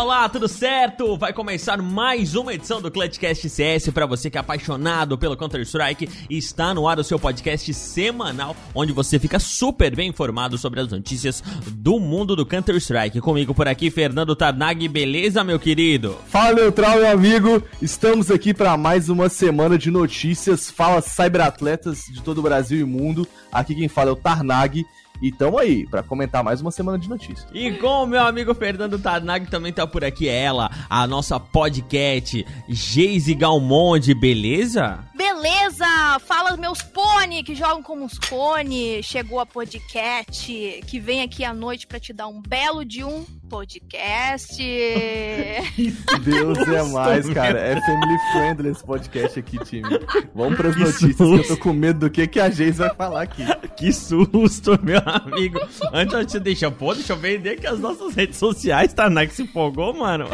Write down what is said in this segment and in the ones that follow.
Olá, tudo certo? Vai começar mais uma edição do Clutchcast CS para você que é apaixonado pelo Counter-Strike. Está no ar o seu podcast semanal, onde você fica super bem informado sobre as notícias do mundo do Counter-Strike. Comigo por aqui, Fernando Tarnag, beleza, meu querido? Fala, Neutral, meu amigo. Estamos aqui para mais uma semana de notícias. Fala, cyberatletas de todo o Brasil e mundo. Aqui quem fala é o Tarnag. E tamo aí para comentar mais uma semana de notícias. E com o meu amigo Fernando Tarnag também tá por aqui ela, a nossa podcast Geise Galmonde, beleza? Beleza! Fala meus pônei que jogam como os cone. Chegou a podcast que vem aqui à noite para te dar um belo de um podcast. Deus é mais, cara. É family friendly esse podcast aqui, time. Vamos pras que notícias susto. que eu tô com medo do que, que a Geise vai falar aqui. Que susto, meu amigo. Antes de deixar, pô, deixa eu vender aqui as nossas redes sociais, tá? Não é que se empolgou, mano?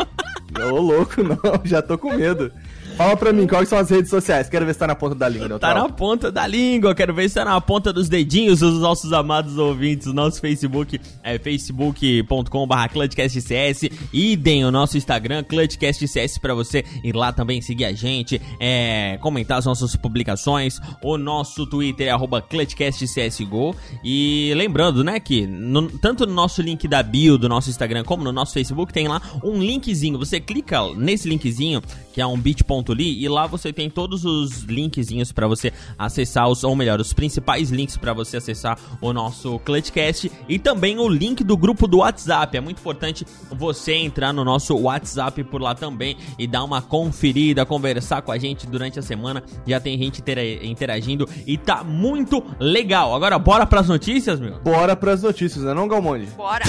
Ô, louco, não. Já tô com medo. Fala pra mim, quais são as redes sociais? Quero ver se tá na ponta da língua, Neutral. Tá na ponta da língua, quero ver se tá na ponta dos dedinhos dos nossos amados ouvintes. Nosso Facebook é facebook.com.br ClutchCastCS. Idem o nosso Instagram, ClutchCastCS, pra você ir lá também seguir a gente, é, comentar as nossas publicações. O nosso Twitter é arroba ClutchCastCSGO. E lembrando, né, que no, tanto no nosso link da bio do nosso Instagram como no nosso Facebook tem lá um linkzinho. Você clica nesse linkzinho, que é um bit.com Li, e lá você tem todos os linkzinhos para você acessar os, ou melhor, os principais links para você acessar o nosso Clutchcast e também o link do grupo do WhatsApp. É muito importante você entrar no nosso WhatsApp por lá também e dar uma conferida, conversar com a gente durante a semana. Já tem gente interagindo e tá muito legal. Agora bora pras notícias, meu? Bora pras notícias, né não, Galmonde? Bora!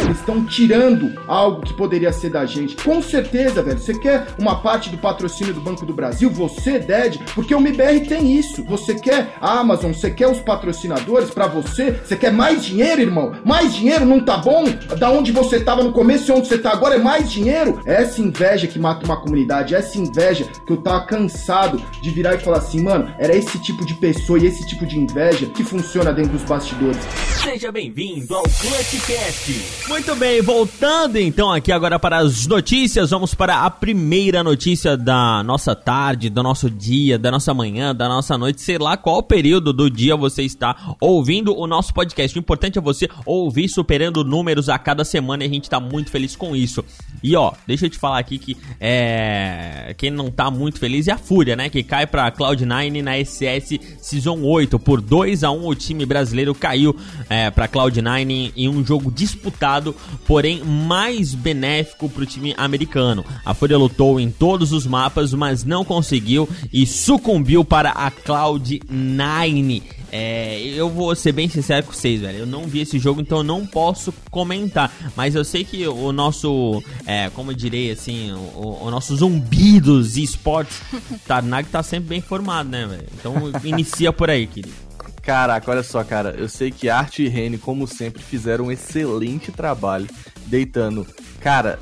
Eles estão tirando algo que poderia ser da gente. Com certeza, velho. Você quer uma parte do patrocínio do Banco do Brasil? Você, Ded, porque o MBR tem isso. Você quer a Amazon, você quer os patrocinadores para você? Você quer mais dinheiro, irmão? Mais dinheiro não tá bom? Da onde você tava no começo e onde você tá agora é mais dinheiro? Essa inveja que mata uma comunidade, essa inveja que eu tava cansado de virar e falar assim, mano, era esse tipo de pessoa e esse tipo de inveja que funciona dentro dos bastidores. Seja bem-vindo ao Clutchcast. Muito bem, voltando então aqui agora para as notícias, vamos para a primeira notícia da nossa tarde, do nosso dia, da nossa manhã, da nossa noite, sei lá qual período do dia você está ouvindo o nosso podcast. O importante é você ouvir superando números a cada semana e a gente está muito feliz com isso. E ó, deixa eu te falar aqui que é quem não tá muito feliz é a Fúria, né, que cai para Cloud9 na SS Season 8 por 2 a 1 o time brasileiro caiu é, para Cloud9 em um jogo disputado porém mais benéfico para o time americano. A Fúria lutou em todos os mapas, mas não conseguiu e sucumbiu para a Cloud9. É, eu vou ser bem sincero com vocês, velho. Eu não vi esse jogo, então eu não posso comentar. Mas eu sei que o nosso, é, como eu direi assim, o, o nosso zumbi dos esportes, Tarnag tá sempre bem formado, né, velho? Então inicia por aí, querido. Caraca, olha só, cara. Eu sei que Arte e Rene, como sempre, fizeram um excelente trabalho deitando. Cara,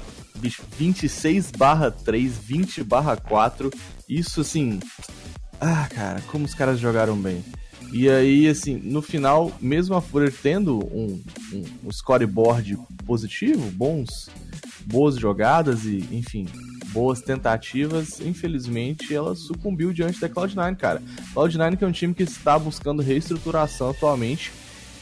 26 barra 3, 20 barra 4. Isso assim. Ah, cara, como os caras jogaram bem. E aí, assim, no final, mesmo a Fúria tendo um, um, um scoreboard positivo, bons, boas jogadas e, enfim, boas tentativas, infelizmente ela sucumbiu diante da Cloud9, cara. Cloud9 que é um time que está buscando reestruturação atualmente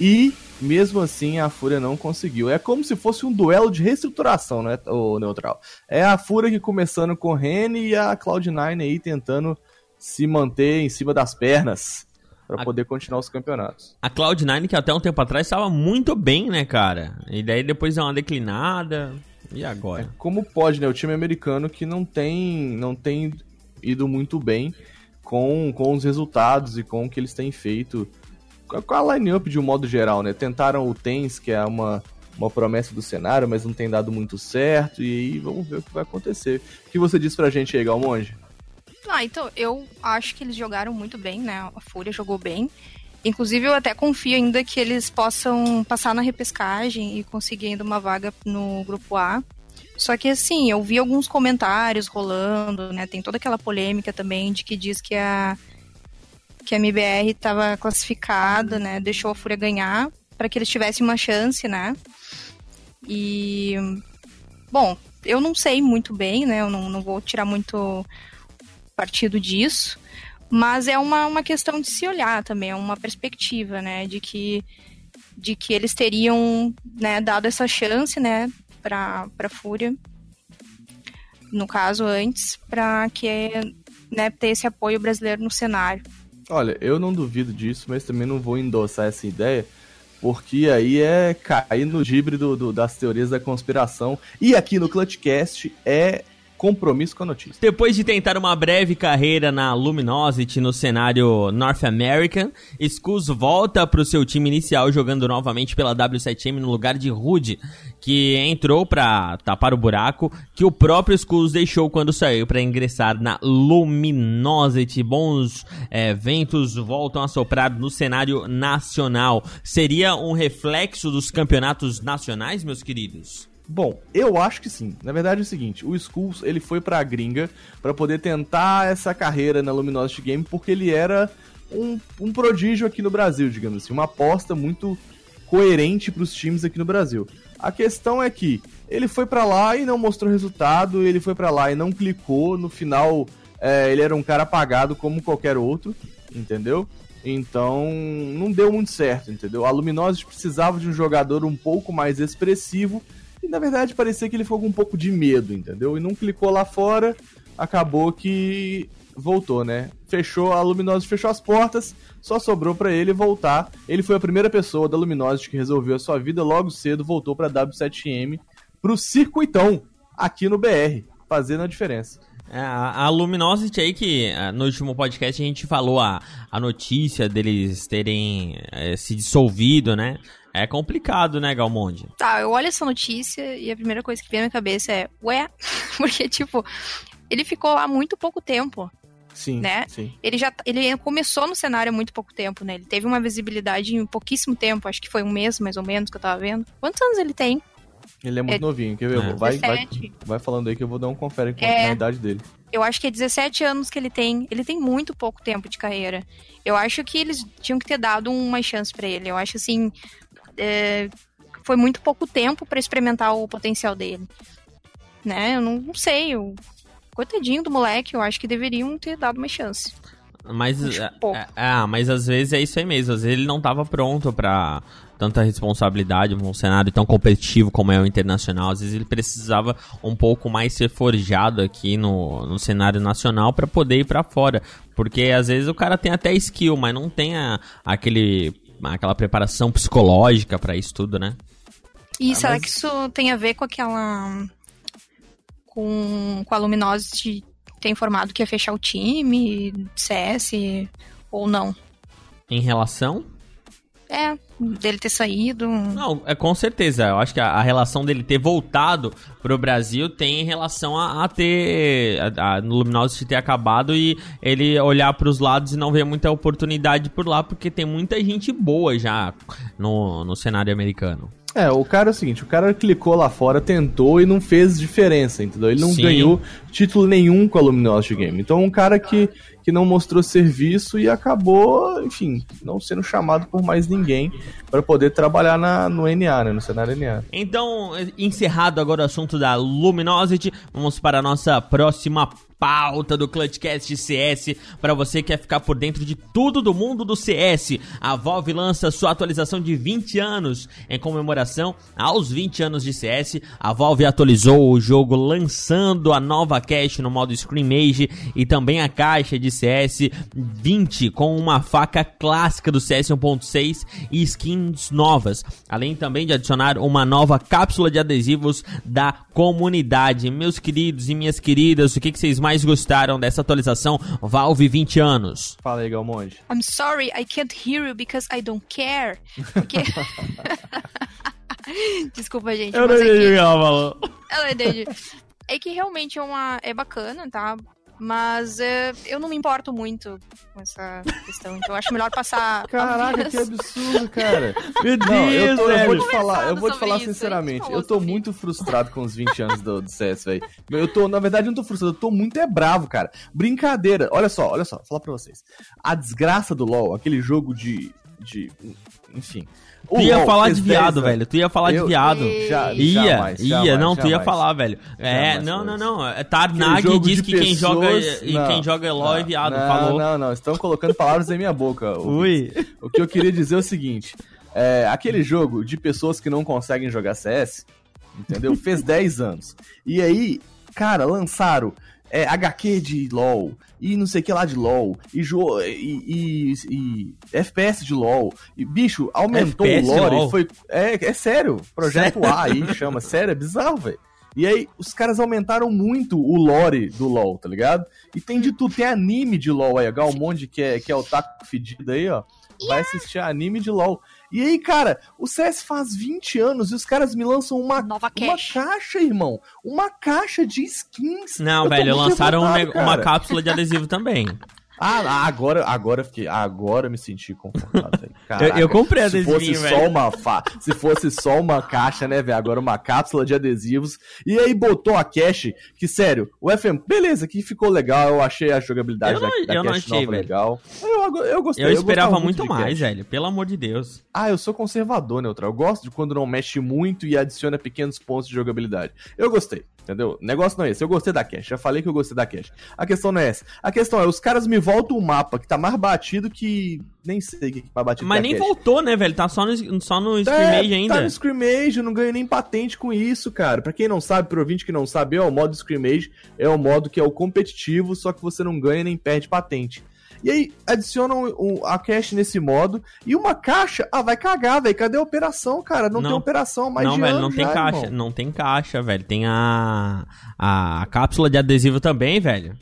e mesmo assim a Fúria não conseguiu. É como se fosse um duelo de reestruturação, né, o Neutral. É a Fúria que começando com Rene e a Cloud9 aí tentando se manter em cima das pernas para poder continuar os campeonatos. A Cloud9 que até um tempo atrás estava muito bem, né, cara? E daí depois deu uma declinada. E agora? É, como pode, né? O time americano que não tem, não tem ido muito bem com, com os resultados e com o que eles têm feito. Com a line-up de um modo geral, né? Tentaram o TENS, que é uma, uma promessa do cenário, mas não tem dado muito certo. E aí vamos ver o que vai acontecer. O que você disse pra gente aí, Galmonge? Ah, então, eu acho que eles jogaram muito bem, né? A Fúria jogou bem. Inclusive, eu até confio ainda que eles possam passar na repescagem e conseguir ainda uma vaga no grupo A. Só que assim, eu vi alguns comentários rolando, né? Tem toda aquela polêmica também de que diz que a que a MBR estava classificada, né? Deixou a Fúria ganhar para que eles tivessem uma chance, né? E bom, eu não sei muito bem, né? Eu não, não vou tirar muito partido disso, mas é uma, uma questão de se olhar também, é uma perspectiva, né? De que de que eles teriam né, dado essa chance, né, para para Fúria, no caso antes, para que né, ter esse apoio brasileiro no cenário. Olha, eu não duvido disso, mas também não vou endossar essa ideia, porque aí é cair no gibre do, do, das teorias da conspiração. E aqui no Clutchcast é compromisso com a notícia. Depois de tentar uma breve carreira na Luminosity no cenário North American, Skulls volta para o seu time inicial jogando novamente pela W7M no lugar de Rude, que entrou para tapar o buraco que o próprio Skulls deixou quando saiu para ingressar na Luminosity. Bons é, ventos voltam a soprar no cenário nacional. Seria um reflexo dos campeonatos nacionais, meus queridos? Bom, eu acho que sim. Na verdade é o seguinte, o Skulls, ele foi pra gringa para poder tentar essa carreira na Luminosity Game porque ele era um, um prodígio aqui no Brasil, digamos assim, uma aposta muito coerente para os times aqui no Brasil. A questão é que ele foi para lá e não mostrou resultado, ele foi para lá e não clicou, no final é, ele era um cara apagado como qualquer outro, entendeu? Então não deu muito certo, entendeu? A Luminosity precisava de um jogador um pouco mais expressivo e na verdade parecia que ele ficou com um pouco de medo, entendeu? E não clicou lá fora, acabou que voltou, né? Fechou, a Luminosity fechou as portas, só sobrou para ele voltar. Ele foi a primeira pessoa da Luminosity que resolveu a sua vida logo cedo, voltou para W7M, pro circuitão aqui no BR, fazendo a diferença. É, a Luminosity aí que é, no último podcast a gente falou a, a notícia deles terem é, se dissolvido, né? É complicado, né, Galmonde? Tá, eu olho essa notícia e a primeira coisa que vem na minha cabeça é, ué, porque, tipo, ele ficou lá muito pouco tempo. Sim, né? sim. Ele já ele começou no cenário há muito pouco tempo, né? Ele teve uma visibilidade em pouquíssimo tempo, acho que foi um mês mais ou menos que eu tava vendo. Quantos anos ele tem? Ele é muito é, novinho, quer ver? É. Vai, vai, vai, falando aí que eu vou dar um confere é, na idade dele. Eu acho que é 17 anos que ele tem. Ele tem muito pouco tempo de carreira. Eu acho que eles tinham que ter dado uma chance para ele. Eu acho assim, é, foi muito pouco tempo para experimentar o potencial dele. Né? Eu não, não sei. Eu, coitadinho do moleque, eu acho que deveriam ter dado uma chance. Mas, é, é, mas às vezes é isso aí mesmo. Às vezes ele não estava pronto para tanta responsabilidade num cenário tão competitivo como é o internacional. Às vezes ele precisava um pouco mais ser forjado aqui no, no cenário nacional para poder ir para fora. Porque às vezes o cara tem até skill, mas não tem a, aquele aquela preparação psicológica para isso tudo, né? E ah, será mas... que isso tem a ver com aquela. com, com a Luminosity ter informado que ia fechar o time, CS, ou não? Em relação? É, dele ter saído. Não, é com certeza. Eu acho que a, a relação dele ter voltado pro Brasil tem relação a, a ter. A, a Luminosity ter acabado e ele olhar para os lados e não ver muita oportunidade por lá, porque tem muita gente boa já no, no cenário americano. É, o cara é o seguinte, o cara clicou lá fora, tentou e não fez diferença, entendeu? Ele não Sim. ganhou título nenhum com a Luminosity Game. Então, um cara que que não mostrou serviço e acabou, enfim, não sendo chamado por mais ninguém para poder trabalhar na, no NA, né, no cenário NA. Então, encerrado agora o assunto da Luminosity, vamos para a nossa próxima pauta do Clutchcast CS para você que quer ficar por dentro de tudo do mundo do CS. A Valve lança sua atualização de 20 anos em comemoração aos 20 anos de CS. A Valve atualizou o jogo lançando a nova cache no modo Screamage e também a caixa de CS 20 com uma faca clássica do CS 1.6 e skins novas, além também de adicionar uma nova cápsula de adesivos da comunidade. Meus queridos e minhas queridas, o que, que vocês mais gostaram dessa atualização Valve 20 anos? Fala aí, Galmonde. I'm sorry, I can't hear you because I don't care. Porque... Desculpa, gente. Eu não entendi o que ela falou. Ela entendi. É que realmente é uma é bacana, tá? Mas é, eu não me importo muito com essa questão, então eu acho melhor passar. Caraca, que absurdo, cara. Meu Deus, Não, eu, tô, eu vou te falar, eu vou te falar isso, sinceramente, eu tô muito frustrado com os 20 anos do, do CS, velho. Eu tô, na verdade, eu não tô frustrado, eu tô muito é bravo, cara. Brincadeira. Olha só, olha só, vou falar pra vocês. A desgraça do LoL, aquele jogo de. de enfim. Tu ia falar de 10 viado, anos. velho. Tu ia falar de viado. Já, Ia, jamais, ia, jamais, não, tu ia falar, velho. É, não, não, não. É, Tarnag jogo diz que quem joga pessoas- e quem joga LOL é viado. não, falou. Não, não, estão colocando palavras em minha boca. Ui. o que eu queria dizer é o seguinte: é, aquele jogo de pessoas que não conseguem jogar CS, entendeu? Fez 10 anos. E aí, cara, lançaram é, HQ de LoL, e não sei o que lá de LoL, e, jo e, e- e FPS de LoL. E, bicho, aumentou FPS o lore. LoL? Foi, é, é sério. Projeto A aí chama. Sério, é bizarro, velho. E aí, os caras aumentaram muito o lore do LoL, tá ligado? E tem de tudo, tem anime de LoL aí, ó. Galmonde, que é, que é o taco fedido aí, ó. Vai assistir anime de LoL. E aí, cara, o CS faz 20 anos e os caras me lançam uma, Nova uma cash. caixa, irmão. Uma caixa de skins. Não, Eu velho, lançaram um uma cápsula de adesivo também. Ah, agora, agora eu fiquei, agora eu me senti confortável, velho. Eu, Caraca. eu comprei Se adesivinho, fosse só uma fa... se fosse só uma caixa, né, velho? Agora uma cápsula de adesivos. E aí botou a cache, que sério, o FM, beleza, que ficou legal, eu achei a jogabilidade Eu não- da, da eu cache achei, nova velho. legal. Eu, eu gostei. Eu eu esperava gostava muito de mais, velho. Pelo amor de Deus. Ah, eu sou conservador, Neutral. Eu gosto de quando não mexe muito e adiciona pequenos pontos de jogabilidade. Eu gostei, entendeu? O negócio não é esse. Eu gostei da cache. Já falei que eu gostei da cache. A questão não é essa. A questão é, os caras me voltam um mapa que tá mais batido que... Nem sei o que é mais batido Mas a nem cache. voltou, né, velho? Tá só no, só no É, scrimmage ainda. Tá no scrimmage, eu não ganho nem patente com isso, cara. Pra quem não sabe, pro ouvinte que não sabe, é o modo scrimmage, é o modo que é o competitivo, só que você não ganha nem perde patente. E aí, adicionam a cache nesse modo, e uma caixa, ah, vai cagar, velho. Cadê a operação, cara? Não, Não. tem operação mais não, de velho, não tem já, caixa. irmão. Não tem caixa, velho. Tem a. a cápsula de adesivo também, velho.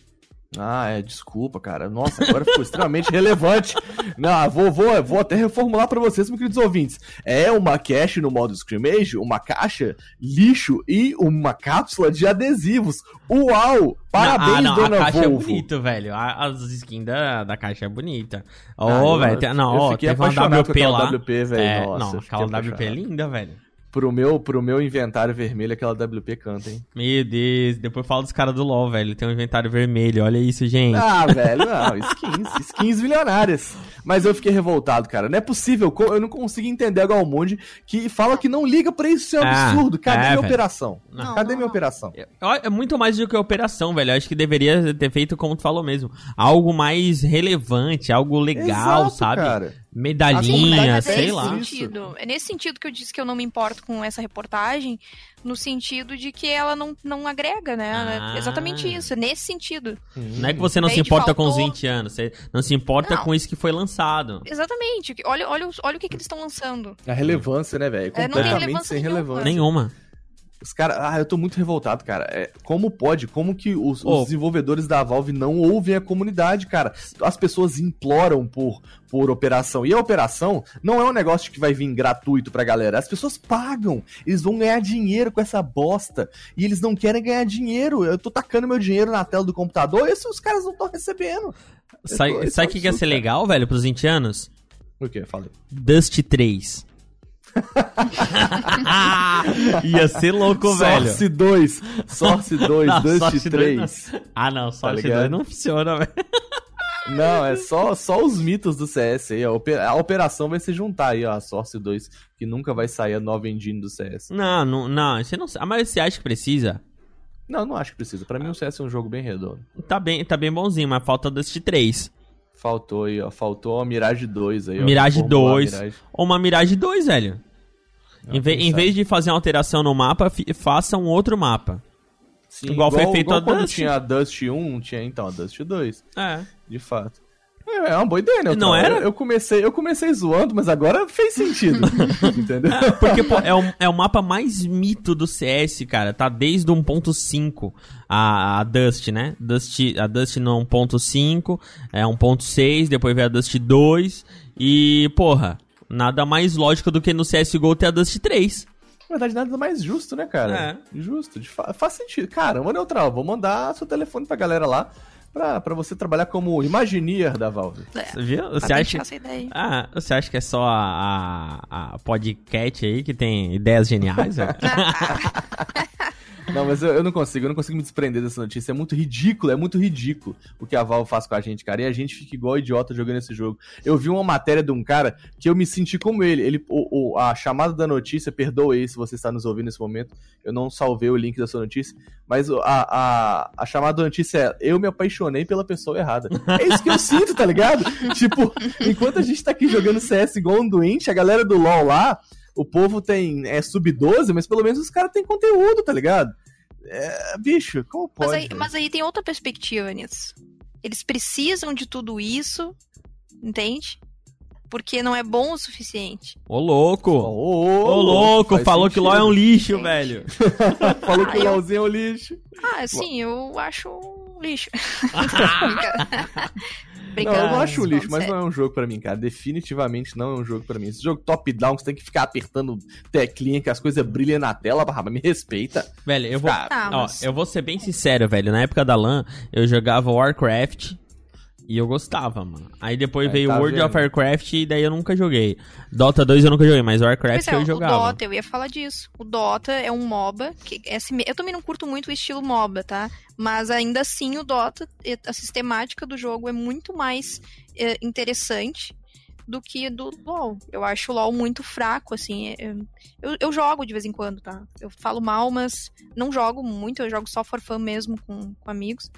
Ah, é, desculpa, cara. Nossa, agora ficou extremamente relevante. Não, vou, vou, vou até reformular pra vocês, meus queridos ouvintes. É uma cache no modo scrimmage, uma caixa, lixo e uma cápsula de adesivos. Uau! Parabéns, ah, não, dona a caixa Volvo. é bonita, velho. As skins da, da caixa é bonita. Ah, Ô, eu- velho, não, ó, fiquei teve uma WP lá. WP, velho. É, Nossa, não, aquela WP é linda, velho. Pro meu, pro meu inventário vermelho, aquela WP canta, hein? Meu Deus, depois fala dos caras do LoL, velho. Tem um inventário vermelho, olha isso, gente. Ah, velho, não, skins, skins milionárias. Mas eu fiquei revoltado, cara. Não é possível, eu não consigo entender a Galmonde que fala que não liga pra isso, isso é um Ah, absurdo. Cadê é, minha velho. operação? Não, Cadê não, minha não. operação? Eu- É muito mais do que operação, velho. Eu acho que deveria ter feito, como tu falou mesmo, algo mais relevante, algo legal, Exato, sabe? cara. Medalhinha, mas é sei nesse lá. Sentido, é nesse sentido que eu disse que eu não me importo com essa reportagem, no sentido de que ela não, não agrega, né? Ah. É exatamente isso, é nesse sentido. Não é que você não Daí se importa com os faltou- 20 anos, você não se importa Não. com isso que foi lançado. Exatamente. Olha, olha, olha o que, que eles estão lançando. A relevância, né, velho? É, não tem relevância sem nenhuma. relevância. Nenhuma. Os caras. Ah, eu tô muito revoltado, cara. É, como pode? Como que os, os Ô. desenvolvedores da Valve não ouvem a comunidade, cara? As pessoas imploram por, por operação. E a operação não é um negócio que vai vir gratuito pra galera. As pessoas pagam. Eles vão ganhar dinheiro com essa bosta. E eles não querem ganhar dinheiro. Eu tô tacando meu dinheiro na tela do computador e esses- os caras não estão recebendo. Sabe tô- sabe o que, que ia ser legal, velho, pros 20 anos? O que? Falei. Dust 3. ia ser louco, velho. Source 2. Source 2, Não, Dust Source 2 3. Ah, não, só Tá esse ligado? dois não funciona, velho. Não, é só, só os mitos do CS aí. A, ope- a operação vai se juntar aí, ó, a Source 2, que nunca vai sair a nova engine do CS. Não, não, não, você não sabe. Mas você acha que precisa? Não, não acho que precisa. Pra mim o CS é um jogo bem redondo. Tá bem, tá bem bonzinho, mas falta Dust 3. Faltou aí, ó. Faltou a Mirage 2 aí, ó. Mirage reformular a 2. Mirage. Ou uma Mirage 2, velho. Em, ve- em vez de fazer uma alteração no mapa, faça um outro mapa. Sim, igual foi feito igual a quando Dust. tinha a Dust 1, tinha então a Dust 2, É. de fato. É, é uma boa ideia, né? Não era? Eu, eu comecei, eu comecei zoando, mas agora fez sentido. entendeu? Porque, pô, é o, é o mapa mais mito do CS, cara. Tá desde o 1.5 a, a Dust, né? Dust, a Dust no 1.5, é 1.6, depois veio a Dust 2. E, porra, nada mais lógico do que no CSGO ter a Dust 3. Na verdade, nada mais justo, né, cara? É. Justo, de fa- faz sentido. Caramba, Neutral, vou mandar seu telefone pra galera lá. Pra, pra você trabalhar como Imagineer da Valve. É, você viu? Você acha... Ah, você acha que é só a, a, a podcast aí que tem ideias geniais? Não, mas eu, eu, não consigo, eu não consigo me desprender dessa notícia. É muito ridículo, é muito ridículo o que a Valve faz com a gente, cara. E a gente fica igual idiota jogando esse jogo. Eu vi uma matéria de um cara que eu me senti como ele. ele o, o a chamada da notícia, perdoe se você está nos ouvindo nesse momento. Eu não salvei o link da sua notícia. Mas a, a, a chamada da notícia é: Eu me apaixonei pela pessoa errada. É isso que eu sinto, tá ligado? tipo, enquanto a gente tá aqui jogando CS igual um doente, a galera do LoL lá o povo tem é sub-12, mas pelo menos os caras têm conteúdo, tá ligado? É, bicho, como pode? Mas aí, mas aí, tem outra perspectiva nisso. Eles precisam de tudo isso, entende? Porque não é bom o suficiente. Ô louco! Ô, ô louco! Falou sentido. que LOL é um lixo, Gente. velho. Falou que o LOLzinho é um lixo. Ah, sim, eu acho um lixo. Obrigado. Não, eu não acho lixo, mas não é um jogo para mim, cara. Definitivamente não é um jogo para mim. Esse jogo top-down, você tem que ficar apertando teclinha, que as coisas brilham na tela, barra, me respeita. Velho, eu vou, ah, mas... ó, eu vou ser bem sincero, velho. Na época da LAN, eu jogava Warcraft e eu gostava, mano. Aí depois Aí veio tá World vendo. of Warcraft e daí eu nunca joguei. Dota 2 eu nunca joguei, mas Warcraft é, eu jogava. O Dota, eu ia falar disso. O Dota é um MOBA, que é assim, eu também não curto muito o estilo MOBA, tá? Mas ainda assim o Dota, a sistemática do jogo é muito mais é, interessante do que do LoL. Eu acho o LoL muito fraco, assim. É, eu, eu jogo de vez em quando, tá? Eu falo mal, mas não jogo muito, eu jogo só for fun mesmo com, com amigos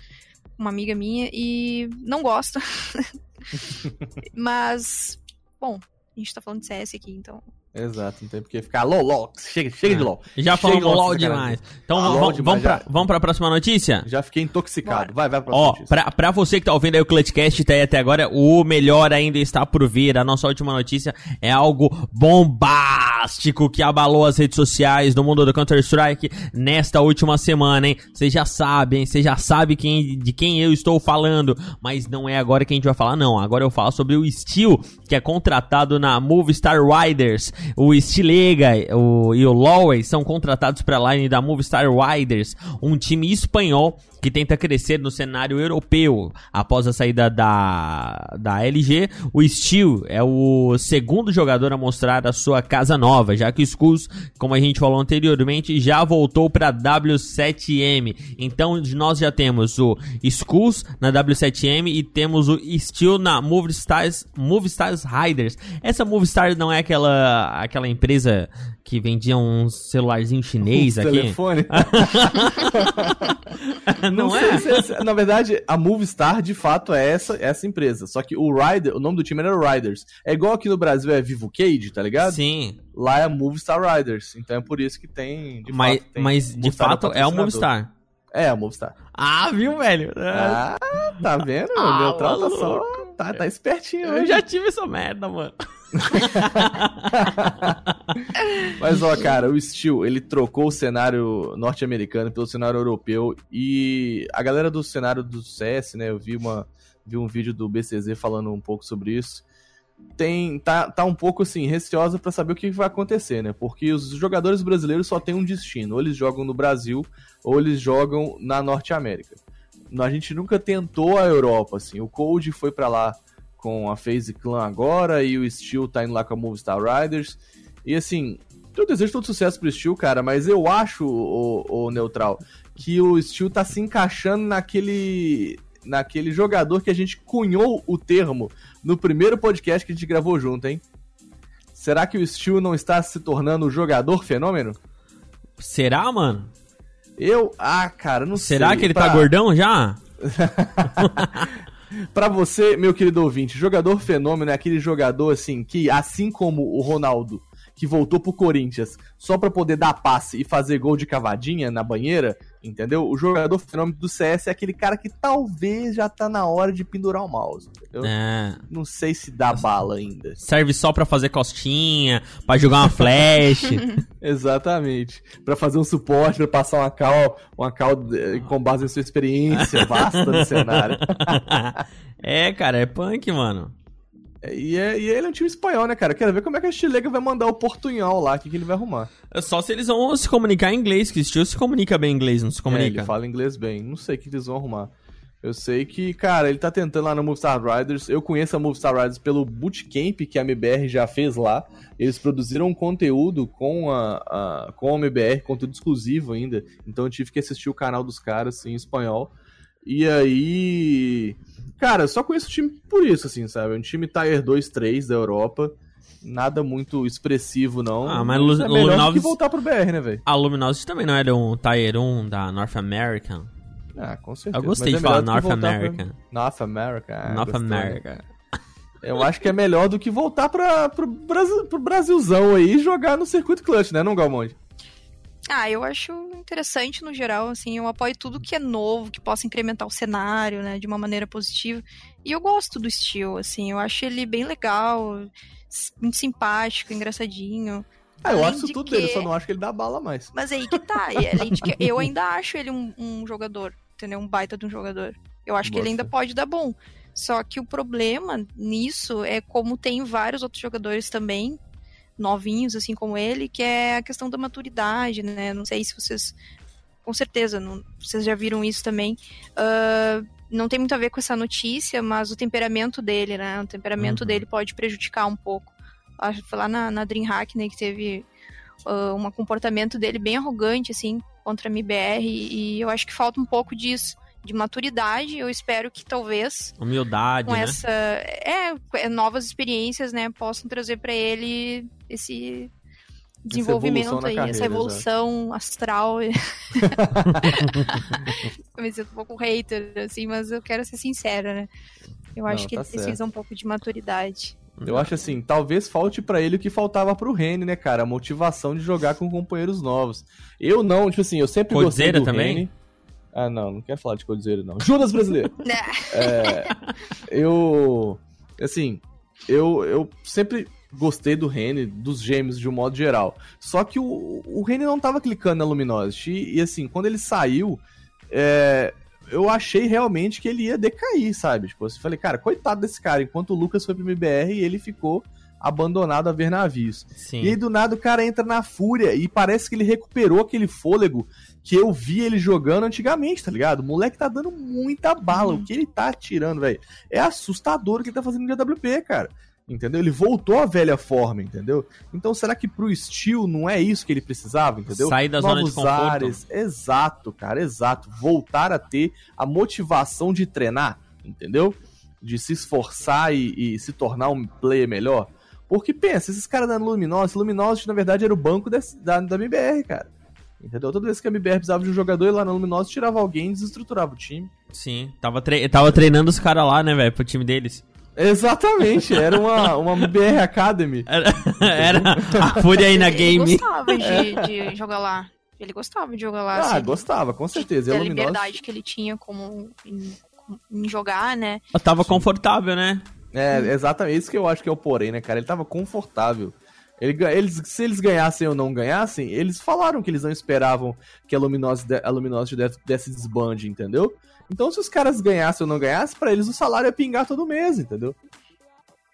uma amiga minha, e não gosta. Mas, bom, a gente tá falando de CS aqui, então Exato, não tem porque ficar LOL, LOL, chega, chega é. de LOL. Já falamos LOL, LOL demais. Então ah, vamos, vamos, pra, vamos pra próxima notícia? Já fiquei intoxicado. Bora. Vai, vai pra próxima Ó, notícia. Pra, pra você que tá ouvindo aí o Clutchcast tá aí até agora, o melhor ainda está por vir. A nossa última notícia é algo bombástico que abalou as redes sociais do mundo do Counter-Strike nesta última semana, hein? Você já sabe, hein? Você já sabe quem, de quem eu estou falando, mas não é agora que a gente vai falar, não. Agora eu falo sobre o Steel, que é contratado na Movistar Riders o Stilega o, e o Lowey são contratados para a line da Movistar Riders, um time espanhol que tenta crescer no cenário europeu. Após a saída da, da LG, o Steel é o segundo jogador a mostrar a sua casa nova, já que o Skulls, como a gente falou anteriormente, já voltou para W7M. Então nós já temos o Skulls na W7M e temos o Steel na Movistars, Movistars Riders. Essa Movistar não é aquela, aquela empresa que vendia um celularzinho chinês um aqui. telefone. não, não é? Se, na verdade, a Movistar de fato é essa, essa empresa. Só que o Rider, o nome do time era Riders. É igual aqui no Brasil é Vivo Cage, tá ligado? Sim. Lá é a Movistar Riders. Então é por isso que tem. De mas fato, tem mas de fato é o Movistar. É, a Movistar. Ah, viu, velho? Ah, tá vendo? Ah, o neutral tá só. Tá, tá espertinho. Eu já tive essa merda, mano. Mas ó, cara, o Steel, ele trocou o cenário norte-americano pelo cenário europeu e a galera do cenário do CS, né, eu vi uma vi um vídeo do BCZ falando um pouco sobre isso. Tem tá, tá um pouco assim receosa para saber o que vai acontecer, né? Porque os jogadores brasileiros só têm um destino, ou eles jogam no Brasil ou eles jogam na Norte América. A gente nunca tentou a Europa assim. O Cold foi para lá com a FaZe Clan agora e o Steel tá indo lá com a Movistar Riders. E assim, eu desejo todo sucesso pro Steel, cara, mas eu acho, o, o Neutral, que o Steel tá se encaixando naquele naquele jogador que a gente cunhou o termo no primeiro podcast que a gente gravou junto, hein? Será que o Steel não está se tornando o jogador fenômeno? Será, mano? Eu, ah, cara, não Será sei. Será que ele pra... tá gordão já? para você, meu querido ouvinte, jogador fenômeno é aquele jogador assim que, assim como o Ronaldo, que voltou pro Corinthians só para poder dar passe e fazer gol de cavadinha na banheira, entendeu? O jogador fenômeno do CS é aquele cara que talvez já tá na hora de pendurar o mouse, entendeu? É. Não sei se dá bala ainda. Serve só para fazer costinha, para jogar uma flash. Exatamente. para fazer um suporte, pra passar uma cal, uma cal eh, com base em sua experiência vasta no cenário. é, cara, é punk, mano. E, é, e ele é um time espanhol, né, cara? Quero ver como é que a Chilega vai mandar o Portunhol lá, o que, que ele vai arrumar. É só se eles vão se comunicar em inglês, que o Steel se comunica bem em inglês, não se comunica? É, ele fala inglês bem. Não sei o que eles vão arrumar. Eu sei que, cara, ele tá tentando lá no Movistar Riders. Eu conheço a Movistar Riders pelo bootcamp que a MBR já fez lá. Eles produziram um conteúdo com a, a, com a MBR, conteúdo exclusivo ainda. Então eu tive que assistir o canal dos caras assim, em espanhol. E aí. Cara, eu só conheço o time por isso, assim, sabe? É um time Tier 2, 3 da Europa. Nada muito expressivo, não. Ah, mas Lu é melhor Luminosity... que voltar pro BR, né, velho? A Luminosity também não era um Tier 1 da North American? Ah, com certeza. Eu gostei Mas de é falar North American. Pra... North America. Ah, North gostou, né? America. Eu acho que é melhor do que voltar pra, pro, Brasil, pro Brasilzão aí e jogar no circuito clutch, né, não, Galmonde? Ah, eu acho interessante no geral, assim, eu apoio tudo que é novo, que possa incrementar o cenário, né, de uma maneira positiva. E eu gosto do estilo, assim, eu acho ele bem legal, muito simpático, engraçadinho. Ah, eu acho de tudo que- dele, só não acho que ele dá bala mais. Mas aí que tá, e além de que eu ainda acho ele um, um jogador, entendeu? Um baita de um jogador. Eu acho que ele ainda pode dar bom. Só que o problema nisso é como tem vários outros jogadores também, novinhos, assim como ele, que é a questão da maturidade, né? Não sei se vocês. Com certeza, não- vocês já viram isso também. Ah, não tem muito a ver com essa notícia, mas o temperamento dele, né? O temperamento Uhum. dele pode prejudicar um pouco. Acho que foi lá na, na DreamHack, né, que teve ah, um comportamento dele bem arrogante, assim, contra a MBR, e, e eu acho que falta um pouco disso, de maturidade. Eu espero que talvez Humildade, com né? essa é, é, novas experiências, né, possam trazer para ele esse desenvolvimento na aí, carreira, essa evolução astral. eu me sinto um pouco hater, assim, mas eu quero ser sincera, né? Eu acho Não, que tá ele precisa um pouco de maturidade. Eu acho assim, talvez falte pra ele o que faltava pro Rene, né, cara? A motivação de jogar com companheiros novos. Eu não, tipo assim, eu sempre gostei Codzeira do também? Rene. Ah, não, não quero falar de Codzeira, não. Judas brasileiro! Né? É, eu. Assim, eu, eu sempre gostei do Rene, dos gêmeos de um modo geral. Só que o, o Rene não tava clicando na Luminosity. E, e, assim, quando ele saiu, é, eu achei realmente que ele ia decair, sabe? Tipo, eu falei, cara, coitado desse cara. Enquanto o Lucas foi pro MBR, ele ficou abandonado a ver navios. Sim. E aí do nada o cara entra na fúria e parece que ele recuperou aquele fôlego que eu vi ele jogando antigamente, tá ligado? O moleque tá dando muita bala. Uhum. O que ele tá atirando, velho, é assustador o que ele tá fazendo no GWP, cara. Entendeu? Ele voltou à velha forma, entendeu? Então será que pro Steel não é isso que ele precisava, entendeu? Sair da zona de Novos conforto. ares. Exato, cara, exato. Voltar a ter a motivação de treinar, entendeu? De se esforçar e, e se tornar um player melhor. Porque pensa, esses caras da Luminosity, Luminosity na verdade era o banco desse- da, da MBR, cara. Entendeu? Toda vez que a MBR precisava de um jogador, ia lá na Luminosity, tirava alguém e desestruturava o time. Sim. Tava, tre- tava treinando os caras lá, né, velho, pro time deles. Exatamente, era uma, uma MBR Academy. Era, era a Fúria aí na Ele game. gostava de, de jogar lá. Ele gostava de jogar lá. Ah, assim, gostava, com certeza. E a liberdade que ele tinha como em, em jogar, né? Eu tava confortável, né? É, exatamente isso que eu acho que é o porém, né, cara? Ele tava confortável. Eles, se eles ganhassem ou não ganhassem, eles falaram que eles não esperavam que a Luminosity, a Luminosity desse, desbande, entendeu? Então, se os caras ganhassem ou não ganhassem, pra eles o salário ia pingar todo mês, entendeu?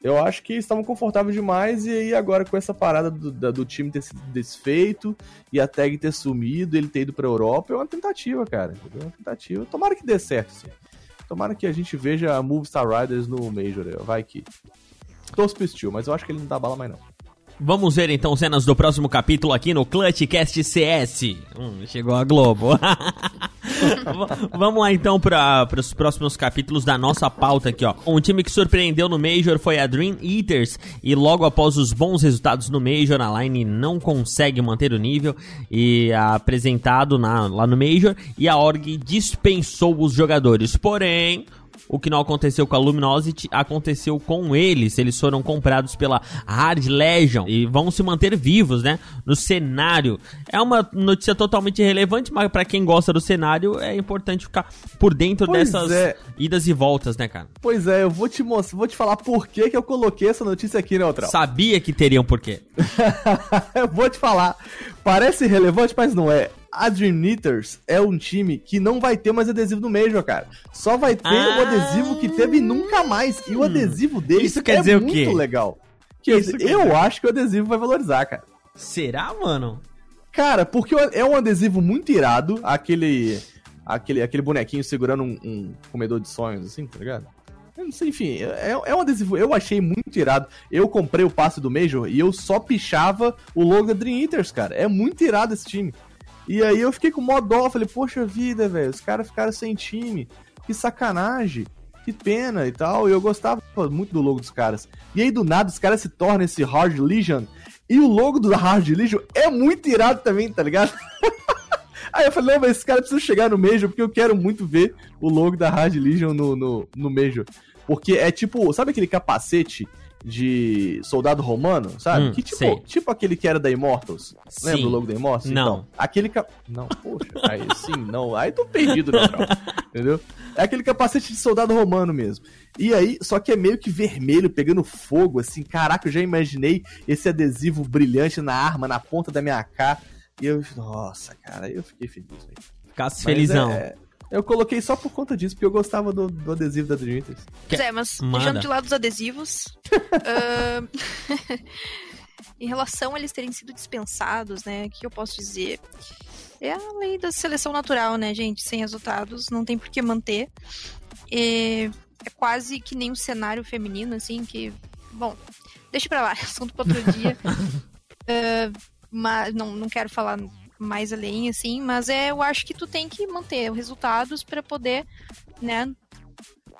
Eu acho que estavam confortáveis demais, e aí agora com essa parada do, do time ter sido desfeito e a tag ter sumido, ele ter ido pra Europa, é uma tentativa, cara. É uma tentativa. Tomara que dê certo, sim. Tomara que a gente veja a Movistar Riders no Major, vai que. Torço pro Steel, mas eu acho que ele não dá bala mais não. Vamos ver então cenas do próximo capítulo aqui no Clutchcast CS. Hum, chegou a Globo. Vamos lá então para os próximos capítulos da nossa pauta aqui, ó. Um time que surpreendeu no Major foi a Dream Eaters e logo após os bons resultados no Major, a Line não consegue manter o nível e é apresentado na- lá no Major e a org dispensou os jogadores. Porém, o que não aconteceu com a Luminosity aconteceu com eles. Eles foram comprados pela Hard Legion e vão se manter vivos, né? No cenário. É uma notícia totalmente irrelevante, mas pra quem gosta do cenário é importante ficar por dentro Pois dessas é. idas e voltas, né, cara? Pois é, eu vou te mostrar, vou te falar por que, que eu coloquei essa notícia aqui, Neutral. Sabia que teriam porquê. eu vou te falar. Parece relevante, mas não é. A Dream Eaters é um time que não vai ter mais adesivo no Major, cara. Só vai ter Ah. o adesivo que teve nunca mais. E o adesivo deles Isso quer é dizer o muito quê? legal. Que isso eu acho que o adesivo vai valorizar, cara. Será, mano? Cara, porque é um adesivo muito irado, aquele aquele, aquele bonequinho segurando um, um comedor de sonhos, assim, tá ligado? Eu não sei, enfim, é, é um adesivo. Eu achei muito irado. Eu comprei o passe do Major e eu só pichava o logo da Dream Eaters, cara. É muito irado esse time. E aí eu fiquei com mó dó, falei, poxa vida, velho, os caras ficaram sem time. Que sacanagem. Que pena e tal. E eu gostava muito do logo dos caras. E aí do nada os caras se tornam esse Hard Legion. E o logo do Hard Legion é muito irado também, tá ligado? Aí eu falei, não, mas esse cara precisa chegar no Major, porque eu quero muito ver o logo da Hard Legion no, no, no Major. Porque é tipo, sabe aquele capacete de soldado romano, sabe? Hum, que tipo, tipo aquele que era da Immortals. Sim. Lembra o logo da Immortals? Não. Então, aquele cap... Não, poxa, aí sim, não. Aí tô perdido, né, Entendeu? É aquele capacete de soldado romano mesmo. E aí, só que é meio que vermelho, pegando fogo, assim. Caraca, eu já imaginei esse adesivo brilhante na arma, na ponta da minha AK. E eu, nossa, cara, eu fiquei feliz. Ficasse felizão. É, eu coloquei só por conta disso, porque eu gostava do, do adesivo da Dream Eaters. Pois é, mas Manda. deixando de lado os adesivos. uh... em relação a eles terem sido dispensados, né? O que eu posso dizer? É a lei da seleção natural, né, gente? Sem resultados, não tem por que manter. É, é quase que nem um cenário feminino, assim, que. Bom, deixa pra lá, assunto pra outro dia. uh, mas não, não quero falar mais além, assim, mas é, eu acho que tu tem que manter os resultados para poder, né,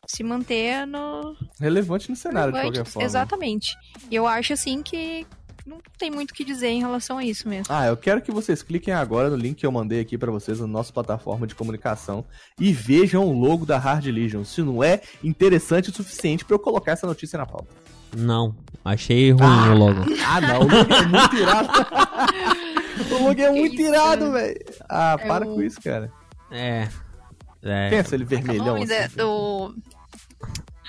se manter no... Relevante no cenário, Relevante, de qualquer forma. Exatamente. E eu acho, assim, que não tem muito o que dizer em relação a isso mesmo. Ah, eu quero que vocês cliquem agora no link que eu mandei aqui para vocês na nossa plataforma de comunicação e vejam o logo da Hard Legion, se não é interessante o suficiente para eu colocar essa notícia na pauta. Não, achei ruim ah, o logo. Ah, não, o logo é muito irado. O logo é muito irado, velho. Ah, é para o... com isso, cara. É. é. Pensa ele vermelhão. Assim, é do.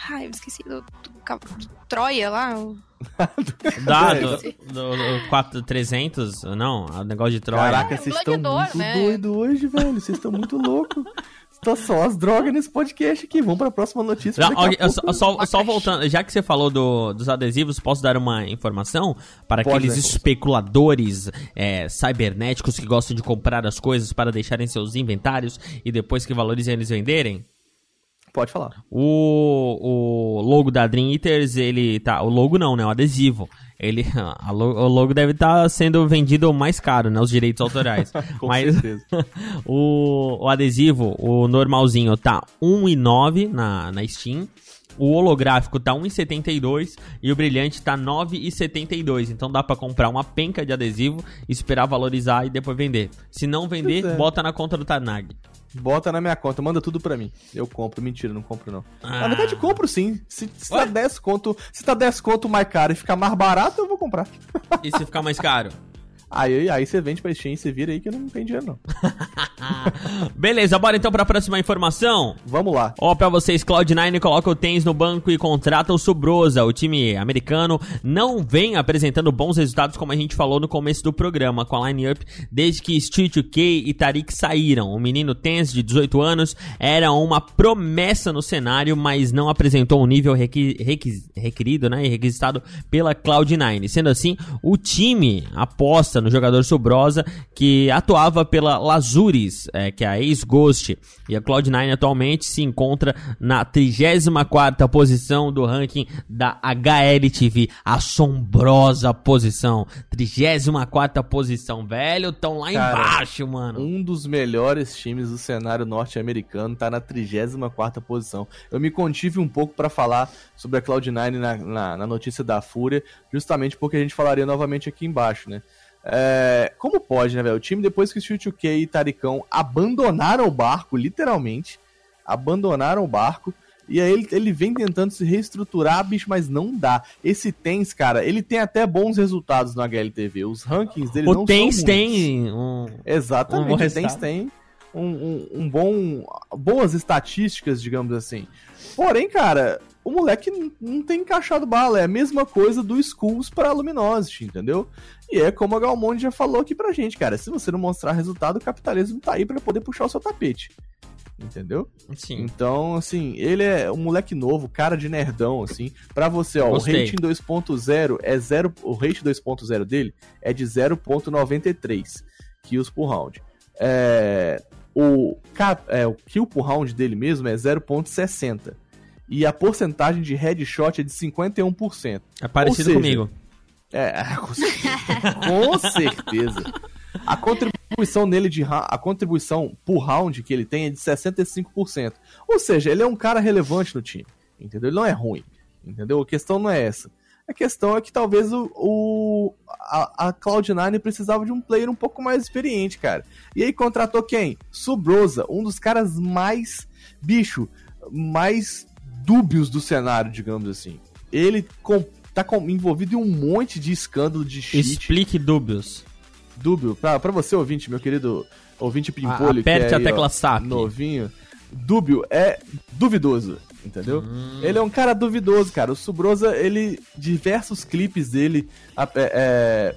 Ai, eu esqueci do, do, do Troia lá. O... Dá, do, do, do 4300, não, o negócio de Troia. Caraca, vocês estão muito né? doidos hoje, velho. Vocês estão muito loucos. Tá só as drogas nesse podcast aqui. Vamos para a próxima notícia. Já, só, só, só, voltando, já que você falou do, dos adesivos, posso dar uma informação para Pode, aqueles especuladores é, cibernéticos que gostam de comprar as coisas para deixarem seus inventários e depois que valorizem eles venderem? Pode falar. O, o logo da Dream Eaters, ele tá. O logo não, né? O adesivo. Ele, a, o logo deve estar tá sendo vendido mais caro, né? Os direitos autorais. Com Mas certeza. o, o adesivo, o normalzinho, tá 1,9 na, na Steam. O holográfico tá 1,72 e o brilhante tá 9,72. Então dá para comprar uma penca de adesivo, esperar valorizar e depois vender. Se não vender, é. bota na conta do Tarnag. Bota na minha conta, manda tudo pra mim. Eu compro. Mentira, não compro não. Ah. Na verdade, compro sim. Se, se tá 10 conto, se tá 10 conto mais caro e ficar mais barato, eu vou comprar. E se ficar mais caro? Aí, aí você vende pra Steam e você vira aí que não tem dinheiro, não. Beleza, bora então pra próxima informação? Vamos lá. Ó, pra vocês, Cloud9 coloca o Tens no banco e contrata o Subrosa. O time americano não vem apresentando bons resultados, como a gente falou no começo do programa, com a line-up desde que Steve K e Tarik saíram. O menino Tens, de 18 anos, era uma promessa no cenário, mas não apresentou o um nível requi requerido né, e requisitado pela Cloud9. Sendo assim, o time aposta no jogador Subrosa, que atuava pela Lazures, é, que é a ex-Ghost. E a Cloud9 atualmente se encontra na 34 posição do ranking da HLTV. Assombrosa posição. 34 posição, velho. Tão lá Cara, embaixo, mano. Um dos melhores times do cenário norte-americano tá na 34 posição. Eu me contive um pouco para falar sobre a Cloud9 na, na, na notícia da Fúria, justamente porque a gente falaria novamente aqui embaixo, né? É, como pode, né, velho? O time, depois que o Chuchuke e Taricão abandonaram o barco, literalmente, abandonaram o barco, e aí ele, ele, vem tentando se reestruturar, bicho, mas não dá. Esse Tens, cara, ele tem até bons resultados no HLTV. Os rankings dele o não Tens são tem um... Exatamente, um o Tens tem um, um, um, bom... boas estatísticas, digamos assim. Porém, cara, o moleque não tem encaixado bala. É a mesma coisa do Skulls pra Luminosity, entendeu? E é como a Galmonde já falou aqui pra gente, cara. Se você não mostrar resultado, o capitalismo tá aí para poder puxar o seu tapete. Entendeu? Sim. Então, assim, ele é um moleque novo, cara de nerdão, assim. Pra você, ó, Gostei. o rating 2.0 é 0. O rate 2.0 dele é de 0.93 kills por round. É, o, cap, é, o kill por round dele mesmo é 0.60. E a porcentagem de headshot é de 51%. É parecido seja, comigo. É, com certeza. com certeza. A contribuição nele de a contribuição por round que ele tem é de 65%. Ou seja, ele é um cara relevante no time. Entendeu? Ele não é ruim. Entendeu? A questão não é essa. A questão é que talvez o, o a, a Cloud9 precisava de um player um pouco mais experiente, cara. E aí contratou quem? Subrosa, um dos caras mais, bicho, mais dúbios do cenário, digamos assim. Ele tá com, envolvido em um monte de escândalo de cheat. Explique dúbios. Dúbio, pra, pra você ouvinte, meu querido ouvinte pimpolho, Aperte que é a tecla SAP. novinho. Dúbio é duvidoso entendeu? Hum. Ele é um cara duvidoso, cara. O Subrosa, ele. Diversos clipes dele é, é,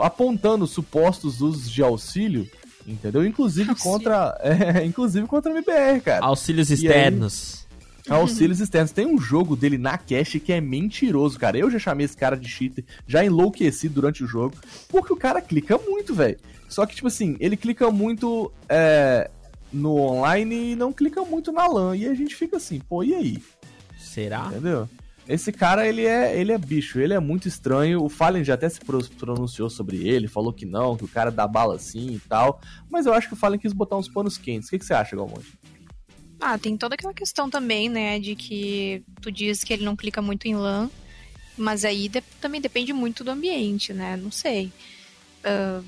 apontando supostos usos de auxílio, entendeu? Inclusive auxílio. contra. É, inclusive contra a MBR, cara. Auxílios externos. Auxílios externos. Tem um jogo dele na cache que é mentiroso, cara. Eu já chamei esse cara de cheater, já enlouqueci durante o jogo, porque o cara clica muito, velho. Só que, tipo assim, ele clica muito. É, no online e não clica muito na LAN. E a gente fica assim, pô, e aí? Será? Entendeu? Esse cara, ele é, ele é bicho, ele é muito estranho. O Fallen já até se pronunciou sobre ele, falou que não, que o cara dá bala assim e tal. Mas eu acho que o Fallen quis botar uns panos quentes. O que, que você acha, Galmonte? Ah, tem toda aquela questão também, né, de que tu diz que ele não clica muito em LAN, mas aí de também depende muito do ambiente, né? Não sei. Uh,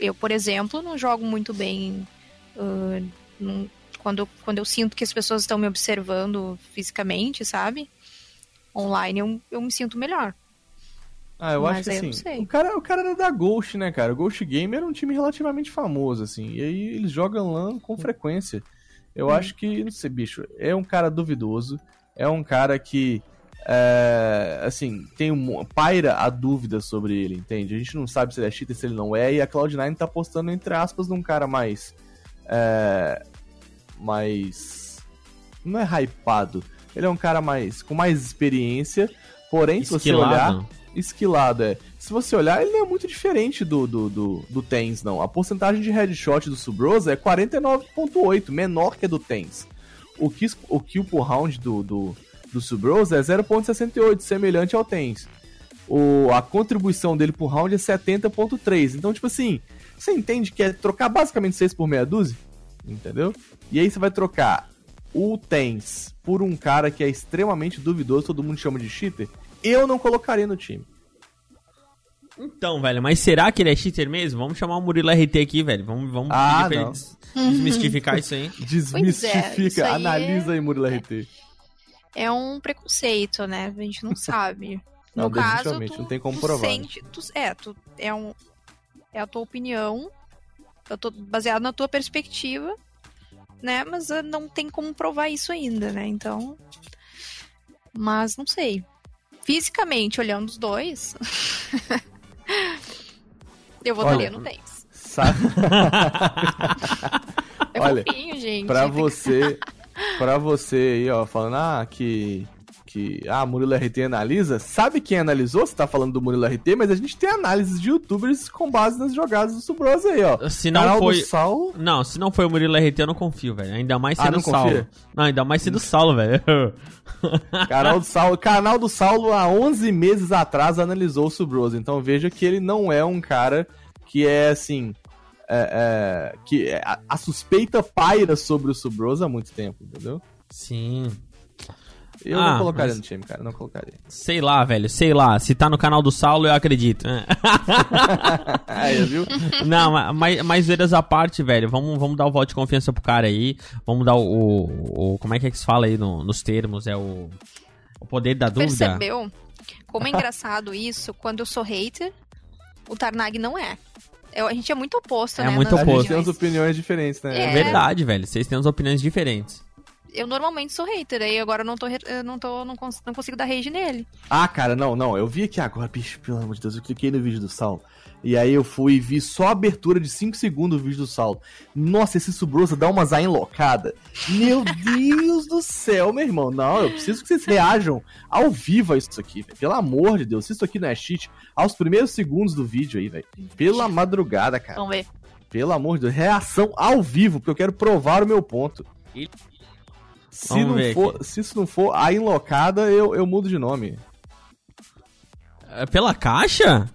eu, por exemplo, não jogo muito bem uh, quando, quando eu sinto que as pessoas estão me observando fisicamente, sabe? Online eu, eu me sinto melhor. Ah, eu Mas acho que assim, o cara, o cara era da Ghost, né, cara? O Ghost Gamer era um time relativamente famoso, assim, e aí eles jogam LAN com frequência. Eu hum. acho que, não sei, bicho, é um cara duvidoso, é um cara que, é, assim, tem um, paira a dúvida sobre ele, entende? A gente não sabe se ele é cheater, se ele não é, e a Cloud9 tá postando, entre aspas, num cara mais é, mais. Não é hypado. Ele é um cara mais com mais experiência. Porém, esquilado. se você olhar. Esquilado, é. Se você olhar, ele não é muito diferente do, do, do, do Tens, não. A porcentagem de headshot do Subrosa é 49,8, menor que a do Tens. O kill, o kill por round do, do, do Subrosa é 0,68, semelhante ao Tens. O, a contribuição dele por round é 70,3. Então, tipo assim, você entende que é trocar basicamente 6 por meia dúzia? Entendeu? E aí você vai trocar o Tens por um cara que é extremamente duvidoso, todo mundo chama de cheater. Eu não colocaria no time. Então, velho, mas será que ele é cheater mesmo? Vamos chamar o Murilo RT aqui, velho. Vamos, vamos ah, pedir pra ele desmistificar isso aí. Desmistifica, é, analisa aí, é... Murilo RT. É um preconceito, né? A gente não sabe. No não, caso, tu, não tem como provar. Sente, tu, é, tu, é um, é a tua opinião, eu tô baseado na tua perspectiva, né? Mas eh, não tem como provar isso ainda, né? Então, mas não sei. Fisicamente, olhando os dois, eu votaria Olha, no Tens. Sabe? é Olha, gente. Pra você, pra você aí, ó, falando, ah, que que ah, Murilo RT analisa, sabe quem analisou? Você tá falando do Murilo RT, mas a gente tem análises de youtubers com base nas jogadas do Subrosa aí, ó. Se não Canal foi. Saulo... Não, se não foi o Murilo RT, eu não confio, velho. Ainda mais sendo ah, não Saulo. Confia? Não, ainda mais sendo Saulo, velho. Canal do Saulo, canal do Saulo há 11 meses atrás analisou o Subrosa. Então veja que ele não é um cara que é assim. É, é, que é, a, a suspeita paira sobre o Subrosa há muito tempo, entendeu? Sim. Eu ah, não colocaria mas... no time, cara, não colocaria. Sei lá, velho, sei lá. Se tá no canal do Saulo, eu acredito. aí, viu? Não, mas, mas zoeiras à parte, velho, vamos, vamos dar o voto de confiança pro cara aí. Vamos dar o. o, o como é que é que se fala aí no, nos termos? É o. O poder da dúvida. Percebeu? Como é engraçado isso, quando eu sou hater, o Tarnag não é. Eu, a gente é muito oposto, é né? É muito oposto. A gente tem as opiniões diferentes, né? É... é verdade, velho. Vocês têm as opiniões diferentes eu normalmente sou hater, aí agora eu não tô, eu não, tô não, cons não consigo dar rage nele. Ah, cara, não, não, eu vi aqui agora, bicho, pelo amor de Deus, eu cliquei no vídeo do Saulo. E aí eu fui e vi só a abertura de 5 segundos do vídeo do Saulo. Nossa, esse Subrosa dá uma zain locada. Meu Deus do céu, meu irmão. Não, eu preciso que vocês reajam ao vivo a isso aqui, velho. Pelo amor de Deus, se isso aqui não é cheat, aos primeiros segundos do vídeo aí, velho. Pela madrugada, cara. Vamos ver. Pelo amor de Deus, reação ao vivo, porque eu quero provar o meu ponto. Se, Vamos não for, aqui. se isso não for a Inlocada, eu, eu mudo de nome. É Pela caixa?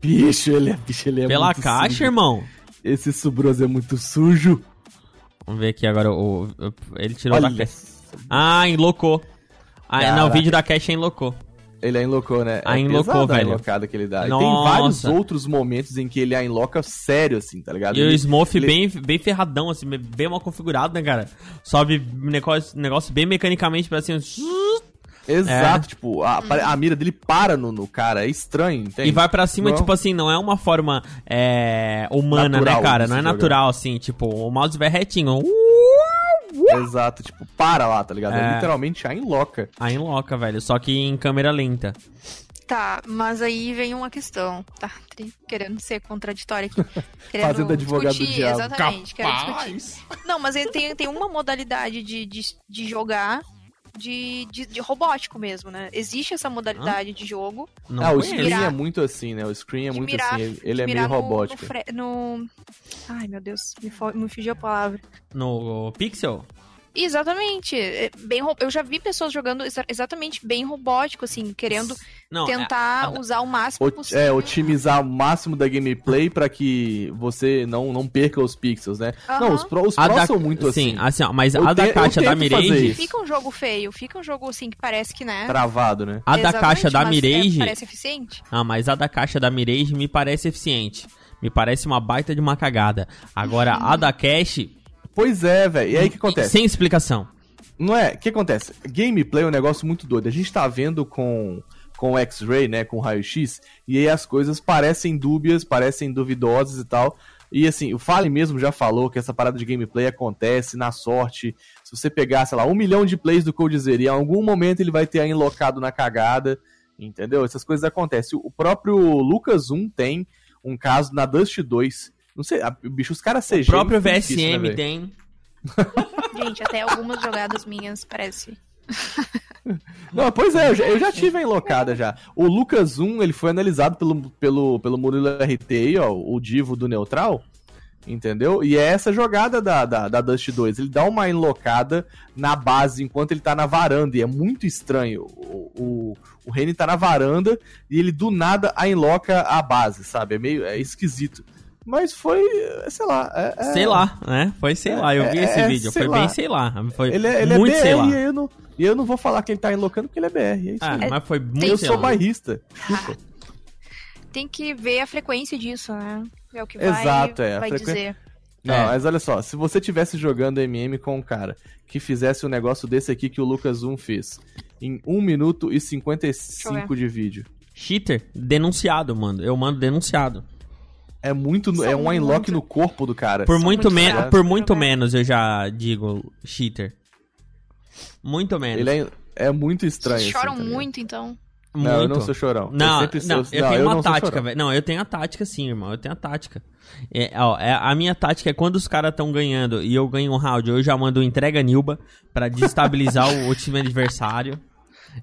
Bicho, ele é, bicho, ele é Pela caixa, sujo. irmão? Esse subroso é muito sujo. Vamos ver aqui agora. O, o- ele tirou da Olha, caixa. Ah, enlocou. Ah, não, o vídeo da caixa enlocou. Ele a enlocou, né? A é enlocou, pesada a velho. enlocada que ele dá. E tem vários outros momentos em que ele a enloca sério, assim, tá ligado? E o Ele- Smurf ele- bem, bem ferradão, assim, bem mal configurado, né, cara? Sobe negócio, negócio bem mecanicamente pra cima. Exato, É. tipo, a, a mira dele para no, no cara, é estranho, entende? E vai pra cima, Não. tipo assim, não é uma forma é, humana, Natural né, cara? Não é jogar. natural, assim, tipo, o mouse vai retinho. Exato, tipo, para lá, tá ligado? É, É. literalmente a enloca. Aí enloca, velho. Só que em câmera lenta. Tá, mas aí vem uma questão. Tá, querendo ser contraditória aqui. Querendo Fazendo advogado do discutir, diabo. Exatamente, quero discutir. Não, mas ele tem, tem uma modalidade de, de, de jogar de, de, de robótico mesmo, né? Existe essa modalidade de jogo. Não ah, o. Screen Mirar- é muito assim, né? O Screen é muito mirar- assim, ele, é meio robótico. No, fre- no- Ai, meu Deus, me, me fugiu a palavra. No Pixel? Exatamente. é Bem, eu já vi pessoas jogando exa- exatamente bem robótico, assim, querendo Não, tentar é- usar o máximo O- possível. é, otimizar o máximo da gameplay pra que você não, não perca os pixels, né? Não, Aham. os Pro, os a Pro da, são muito sim, assim, assim, ó, mas Eu a da te- caixa da Mirage. Fica um jogo feio, fica um jogo assim que parece que, né? travado, né? a da caixa da mas é- Mirage, parece eficiente. ah, mas a da caixa da Mirage me parece eficiente. Me parece uma baita de uma cagada. Agora, a da Cash, Pois é, velho. E aí o que acontece? sem explicação. Não é? O que acontece? Gameplay é um negócio muito doido. A gente tá vendo com com o X-Ray, né, com o raio-x, e aí as coisas parecem dúbias, parecem duvidosas e tal. E assim, o Fallen mesmo já falou que essa parada de gameplay acontece na sorte. Se você pegar, sei lá, um milhão de plays do Coldzera e em algum momento ele vai ter aí enlocado na cagada, entendeu? Essas coisas acontecem. O próprio Lucas 1 tem um caso na Dust 2. Não sei, a- bicho, os caras CG. O próprio muito difícil, né, VSM tem. Gente, até algumas jogadas minhas parece. Não, pois é, eu já, eu já tive a enlocada já. O Lucas 1, ele foi analisado pelo, pelo, pelo Murilo RT, aí, ó, o divo do Neutral, entendeu? E é essa jogada da, da, da Dust 2. Ele dá uma enlocada na base enquanto ele tá na varanda, e é muito estranho. O, o, o Reni tá na varanda e ele do nada a enloca a base, sabe? É meio é esquisito. Mas foi, é, sei lá. é- é- Sei lá, né? Foi sei lá, eu vi é, esse é, vídeo. Foi lá. bem sei lá. Foi Ele é, ele é muito BR sei lá. e eu não, e eu não vou falar que ele tá enlocando porque ele é BR. É isso Ah, aí. mas foi muito eu sei sou lá. bairrista. Tem que ver a frequência disso, né? É o que vai, Exato, é, vai frequ- dizer. Não, É. mas olha só, se você tivesse jogando MM com um cara que fizesse um negócio desse aqui que o Lucas 1 fez, em 1 minuto e Deixa eu 55 de vídeo, Cheater, denunciado, mano. Eu mando denunciado. É muito, São é um unlock muito- no corpo do cara. Por São muito, muito por muito menos eu já digo cheater. Muito menos. Ele é, é muito estranho. Vocês assim, choram tá ligado? muito, então. Não, eu Muito. não sou chorão. Não, eu sempre não, sou- eu não, tenho eu uma tática, velho. Não, eu tenho a tática sim, irmão. Eu tenho a tática. É, ó, é- a minha tática é quando os caras estão ganhando e eu ganho um round, eu já mando entrega Nilba pra destabilizar o, o time adversário.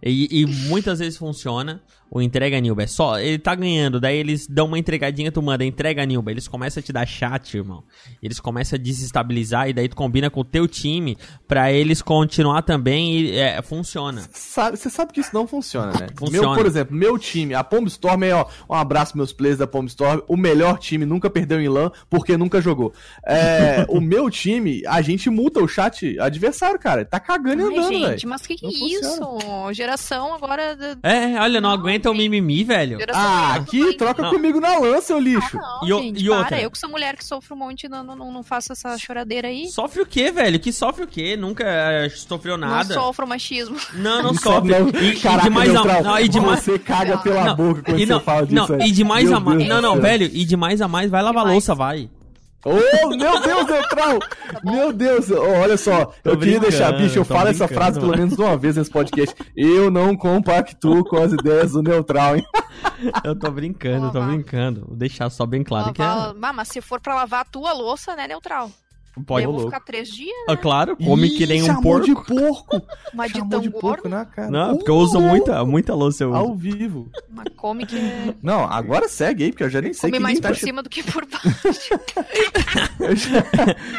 E, e muitas vezes funciona o entrega Nilba. É só, ele tá ganhando, daí eles dão uma entregadinha, tu manda entrega Nilba. Eles começam a te dar chat, irmão. Eles começam a desestabilizar e daí tu combina com o teu time pra eles continuar também e é, funciona. Você sabe que isso não funciona, né? Funciona. Meu, por exemplo, meu time, a Pomb Storm é, ó, um abraço meus players da Pomb Storm, o melhor time, nunca perdeu em LAN, porque nunca jogou. É, o meu time, a gente multa o chat adversário, cara. Tá cagando e andando, gente, velho. mas que que Não é isso? Geração agora. da- É, olha, não, Não, aguenta o mimimi, velho. Ah, aqui, troca Não. comigo na LAN, seu lixo. Ah, não, E o- gente, e para. outra? Eu que sou mulher que sofre um monte, não, não, não, não faço essa choradeira aí. Sofre o quê, velho? Que sofre o quê? Nunca eh, sofreu nada. Não sofro machismo. Não, não Isso sofre. não- E, e Caraca, de mais a Neutral, não, e de mais Você caga pela não, boca quando e não, você fala disso. não, aí. e de mais Meu a mais. Não, não, velho, e de mais a mais, vai lavar louça, vai. Ô, meu Deus, Neutral! Meu Deus, ó, olha só, Tô eu queria deixar, bicho, eu falo essa frase pelo menos uma vez nesse podcast. Eu não compactuo com as ideias do Neutral, hein? Eu tô brincando, eu tô Lavar. brincando. Vou deixar só bem claro que é. Lavar- mas se for pra lavar a tua louça, né, neutral. Pode. Eu vou ficar três dias, ah, né? Ah, claro, come Ih, que nem um porco. de porco. Mas de tão de gordo. porco, né, cara? Não, porque eu uso muita, muita louça. Eu Ao vivo. Mas come que... Não, agora segue aí, porque eu já nem sei Come mais por cima do que por baixo. eu já,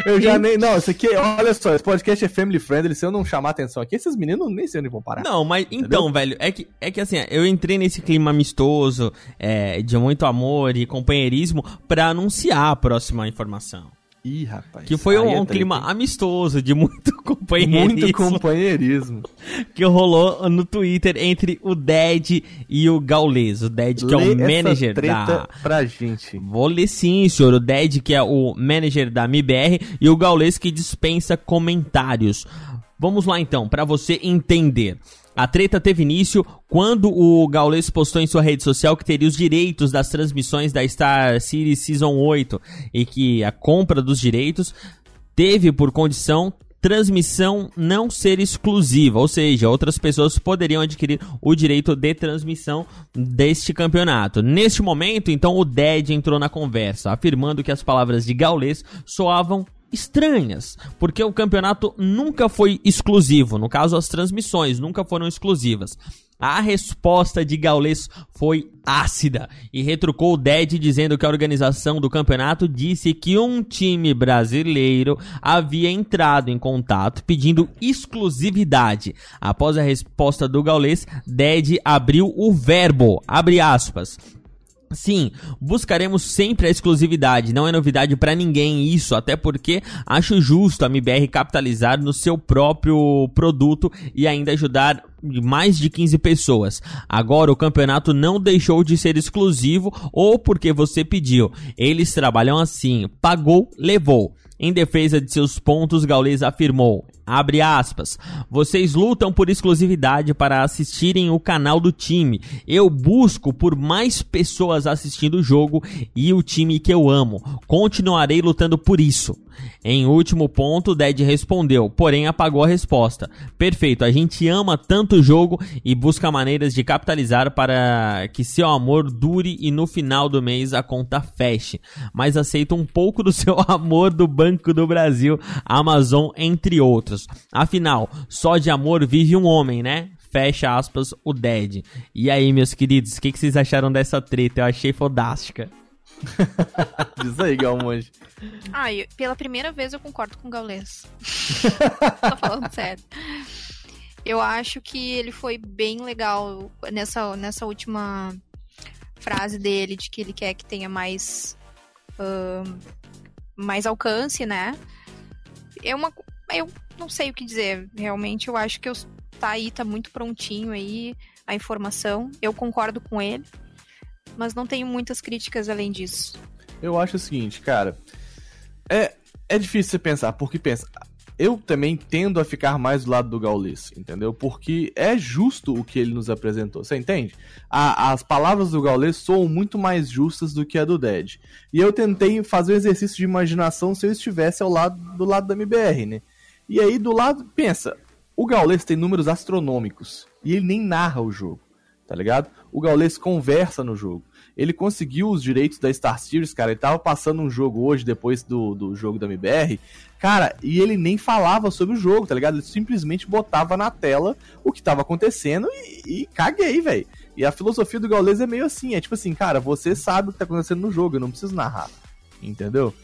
eu já nem... Não, isso aqui, olha só, esse podcast é family friendly, se eu não chamar atenção aqui, esses meninos nem sei onde vão parar. Não, mas entendeu? então, velho, é que, é que assim, eu entrei nesse clima amistoso, é, de muito amor e companheirismo, pra anunciar a próxima informação. Ih, rapaz. Que foi um, um clima amistoso, de muito companheirismo. Muito companheirismo. que rolou no Twitter entre o Dead e o Gaules. O Dead, que Lê é o manager da. pra gente. Vou ler sim, senhor. O Dead, que é o manager da MIBR, e o Gaules, que dispensa comentários. Vamos lá então, para você entender. A treta teve início quando o Gaules postou em sua rede social que teria os direitos das transmissões da Star City Season 8 e que a compra dos direitos teve por condição transmissão não ser exclusiva, ou seja, outras pessoas poderiam adquirir o direito de transmissão deste campeonato. Neste momento, então, o Dead entrou na conversa, afirmando que as palavras de Gaules soavam estranhas, porque o campeonato nunca foi exclusivo, no caso as transmissões nunca foram exclusivas. A resposta de Gaules foi ácida e retrucou o Dead dizendo que a organização do campeonato disse que um time brasileiro havia entrado em contato pedindo exclusividade. Após a resposta do Gaules, Dead abriu o verbo, abre aspas, Sim, buscaremos sempre a exclusividade, não é novidade para ninguém isso, até porque acho justo a MBR capitalizar no seu próprio produto e ainda ajudar mais de 15 pessoas. Agora o campeonato não deixou de ser exclusivo ou porque você pediu. Eles trabalham assim, pagou, levou. Em defesa de seus pontos, Gaules afirmou: Abre aspas. Vocês lutam por exclusividade para assistirem o canal do time. Eu busco por mais pessoas assistindo o jogo e o time que eu amo. Continuarei lutando por isso. Em último ponto, Dead respondeu, porém apagou a resposta. Perfeito, a gente ama tanto o jogo e busca maneiras de capitalizar para que seu amor dure e no final do mês a conta feche. Mas aceita um pouco do seu amor do Banco do Brasil, Amazon, entre outros. Afinal, só de amor vive um homem, né? Fecha aspas, o Dead. E aí, meus queridos, o que, que, vocês acharam dessa treta? Eu achei fodástica. Diz aí, Galmonge. Ah, eu, pela primeira vez eu concordo com o Gaules. Tô falando sério. Eu acho que ele foi bem legal nessa, nessa última frase dele, de que ele quer que tenha mais. Uh, mais alcance, né? É uma. Eu não sei o que dizer. Realmente, eu acho que eu, tá aí, tá muito prontinho aí a informação. Eu concordo com ele, mas não tenho muitas críticas além disso. Eu acho o seguinte, cara. É, é difícil você pensar, porque pensa. Eu também tendo a ficar mais do lado do Gaules, entendeu? Porque é justo o que ele nos apresentou, você entende? A, as palavras do Gaules soam muito mais justas do que a do Dead. E eu tentei fazer um exercício de imaginação se eu estivesse ao lado do lado da MBR, né? E aí do lado, pensa, o Gaules tem números astronômicos e ele nem narra o jogo, tá ligado? O Gaules conversa no jogo. Ele conseguiu os direitos da Star Series, cara. Ele tava passando um jogo hoje, depois do, do jogo da MBR. Cara, e ele nem falava sobre o jogo, tá ligado? Ele simplesmente botava na tela o que tava acontecendo e, e caguei, velho. E a filosofia do Gaules é meio assim: é tipo assim, cara, você sabe o que tá acontecendo no jogo, eu não preciso narrar. Entendeu?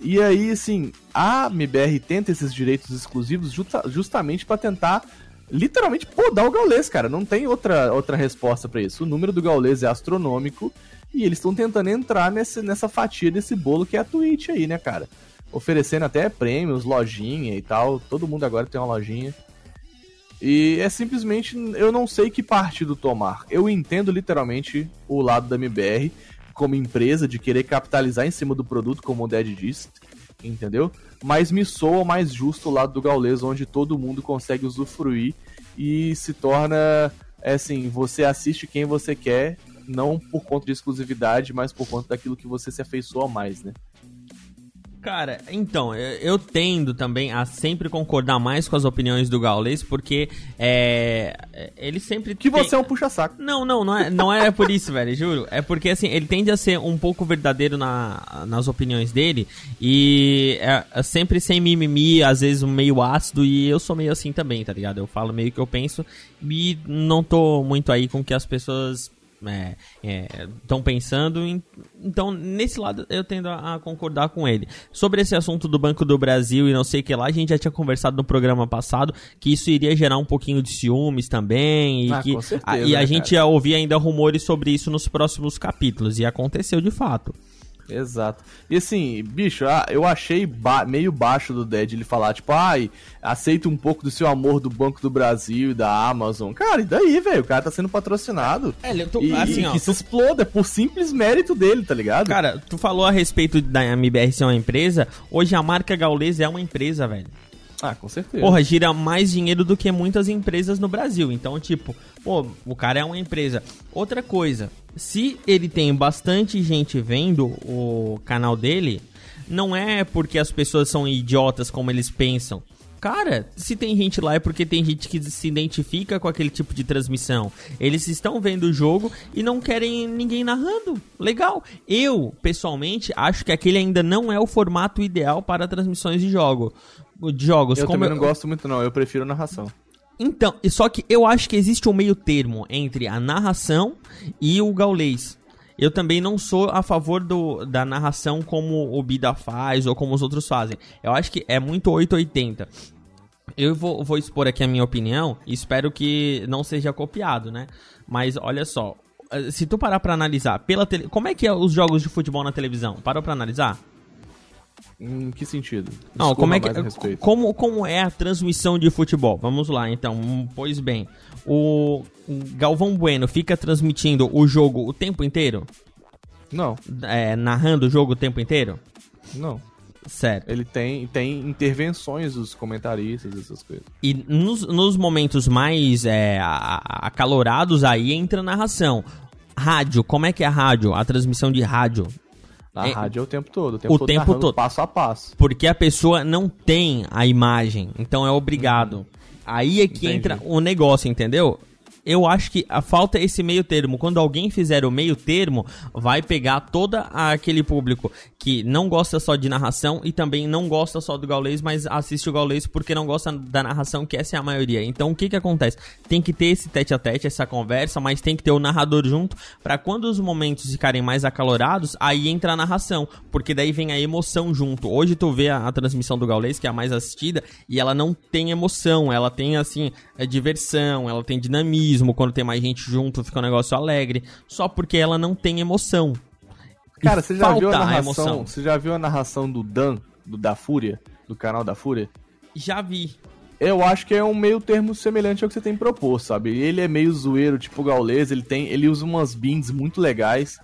E aí, assim, a MBR tenta esses direitos exclusivos justa, justamente para tentar literalmente podar o Gaules, cara. Não tem outra, outra resposta para isso. O número do Gaules é astronômico e eles estão tentando entrar nesse, nessa fatia desse bolo que é a Twitch aí, né, cara? Oferecendo até prêmios, lojinha e tal. Todo mundo agora tem uma lojinha. E é simplesmente, eu não sei que partido tomar. Eu entendo literalmente o lado da MBR como empresa de querer capitalizar em cima do produto, como o Dead disse, entendeu? Mas me soa mais justo o lado do Gaules, onde todo mundo consegue usufruir e se torna, é assim, você assiste quem você quer, não por conta de exclusividade, mas por conta daquilo que você se afeiçoa mais, né? Cara, então, eu, tendo também a sempre concordar mais com as opiniões do Gaules, porque é, ele sempre. Que tem... você é um puxa-saco. Não, não, não é, não é por isso, velho, juro. É porque, assim, ele tende a ser um pouco verdadeiro na, nas opiniões dele e é, é sempre sem mimimi, às vezes meio ácido, e eu sou meio assim também, tá ligado? Eu falo meio que eu penso e não tô muito aí com que as pessoas estão é, é, pensando. Em, então, nesse lado, eu tendo a, a, concordar com ele. Sobre esse assunto do Banco do Brasil e não sei o que lá, a gente já tinha conversado no programa passado que isso iria gerar um pouquinho de ciúmes também. E, ah, que, certeza, a, e a né, gente ia ouvir ainda rumores sobre isso nos próximos capítulos. E aconteceu de fato. Exato. E assim, bicho, ah, eu achei ba meio baixo do Dead ele falar, tipo, ai, aceita um pouco do seu amor do Banco do Brasil e da Amazon. Cara, e daí, velho? O cara tá sendo patrocinado. É, eu tô, e, assim, ó, que se exploda por simples mérito dele, tá ligado? Cara, tu falou a respeito da MBR ser uma empresa, hoje a marca Gaules é uma empresa, velho. Ah, com certeza. Porra, gira mais dinheiro do que muitas empresas no Brasil. Então, tipo, pô, o cara é uma empresa. Outra coisa, se ele tem bastante gente vendo o canal dele, não é porque as pessoas são idiotas como eles pensam. Cara, se tem gente lá é porque tem gente que se identifica com aquele tipo de transmissão. Eles estão vendo o jogo e não querem ninguém narrando. Legal. Eu, pessoalmente, acho que aquele ainda não é o formato ideal para transmissões de jogo de jogos. Eu também eu... não gosto muito não, eu prefiro narração. Então, só que eu acho que existe um meio termo entre a narração e o gaulês. Eu também não sou a favor do, da narração como o Bida faz ou como os outros fazem. Eu acho que é muito 880. Eu vou, vou expor aqui a minha opinião e espero que não seja copiado, né? Mas olha só, se tu parar pra analisar pela tele... Como é que é os jogos de futebol na televisão? Parou pra analisar? Em que sentido? Não, como é que como, como é a transmissão de futebol? Vamos lá, então. Pois bem, o Galvão Bueno fica transmitindo o jogo o tempo inteiro? Não. É, narrando o jogo o tempo inteiro? Não. Certo. Ele tem, tem intervenções dos comentaristas, essas coisas. E nos, nos momentos mais é, acalorados aí entra a narração. Rádio, como é que é a rádio? A transmissão de rádio na é, rádio é o tempo todo, o tempo o todo tempo todo. passo a passo. Porque a pessoa não tem a imagem, então é obrigado. Uhum. Aí é que Entendi. entra o negócio, entendeu? Eu acho que a falta é esse meio termo. Quando alguém fizer o meio termo, vai pegar todo aquele público que não gosta só de narração e também não gosta só do gaulês, mas assiste o gaulês porque não gosta da narração, que essa é a maioria. Então o que que acontece? Tem que ter esse tete a tete, essa conversa, mas tem que ter o narrador junto para quando os momentos ficarem mais acalorados, aí entra a narração, porque daí vem a emoção junto. Hoje tu vê a, a transmissão do gaulês, que é a mais assistida, e ela não tem emoção, ela tem assim, é diversão, ela tem dinamismo, quando tem mais gente junto fica um negócio alegre, só porque ela não tem emoção. Cara, você já viu a narração? A você já viu a narração do Dan, do da Fúria, do canal da Fúria? Já vi. Eu acho que é um meio termo semelhante ao que você tem proposto, sabe? Ele é meio zoeiro, tipo gaulês, ele tem, ele usa umas beans muito legais.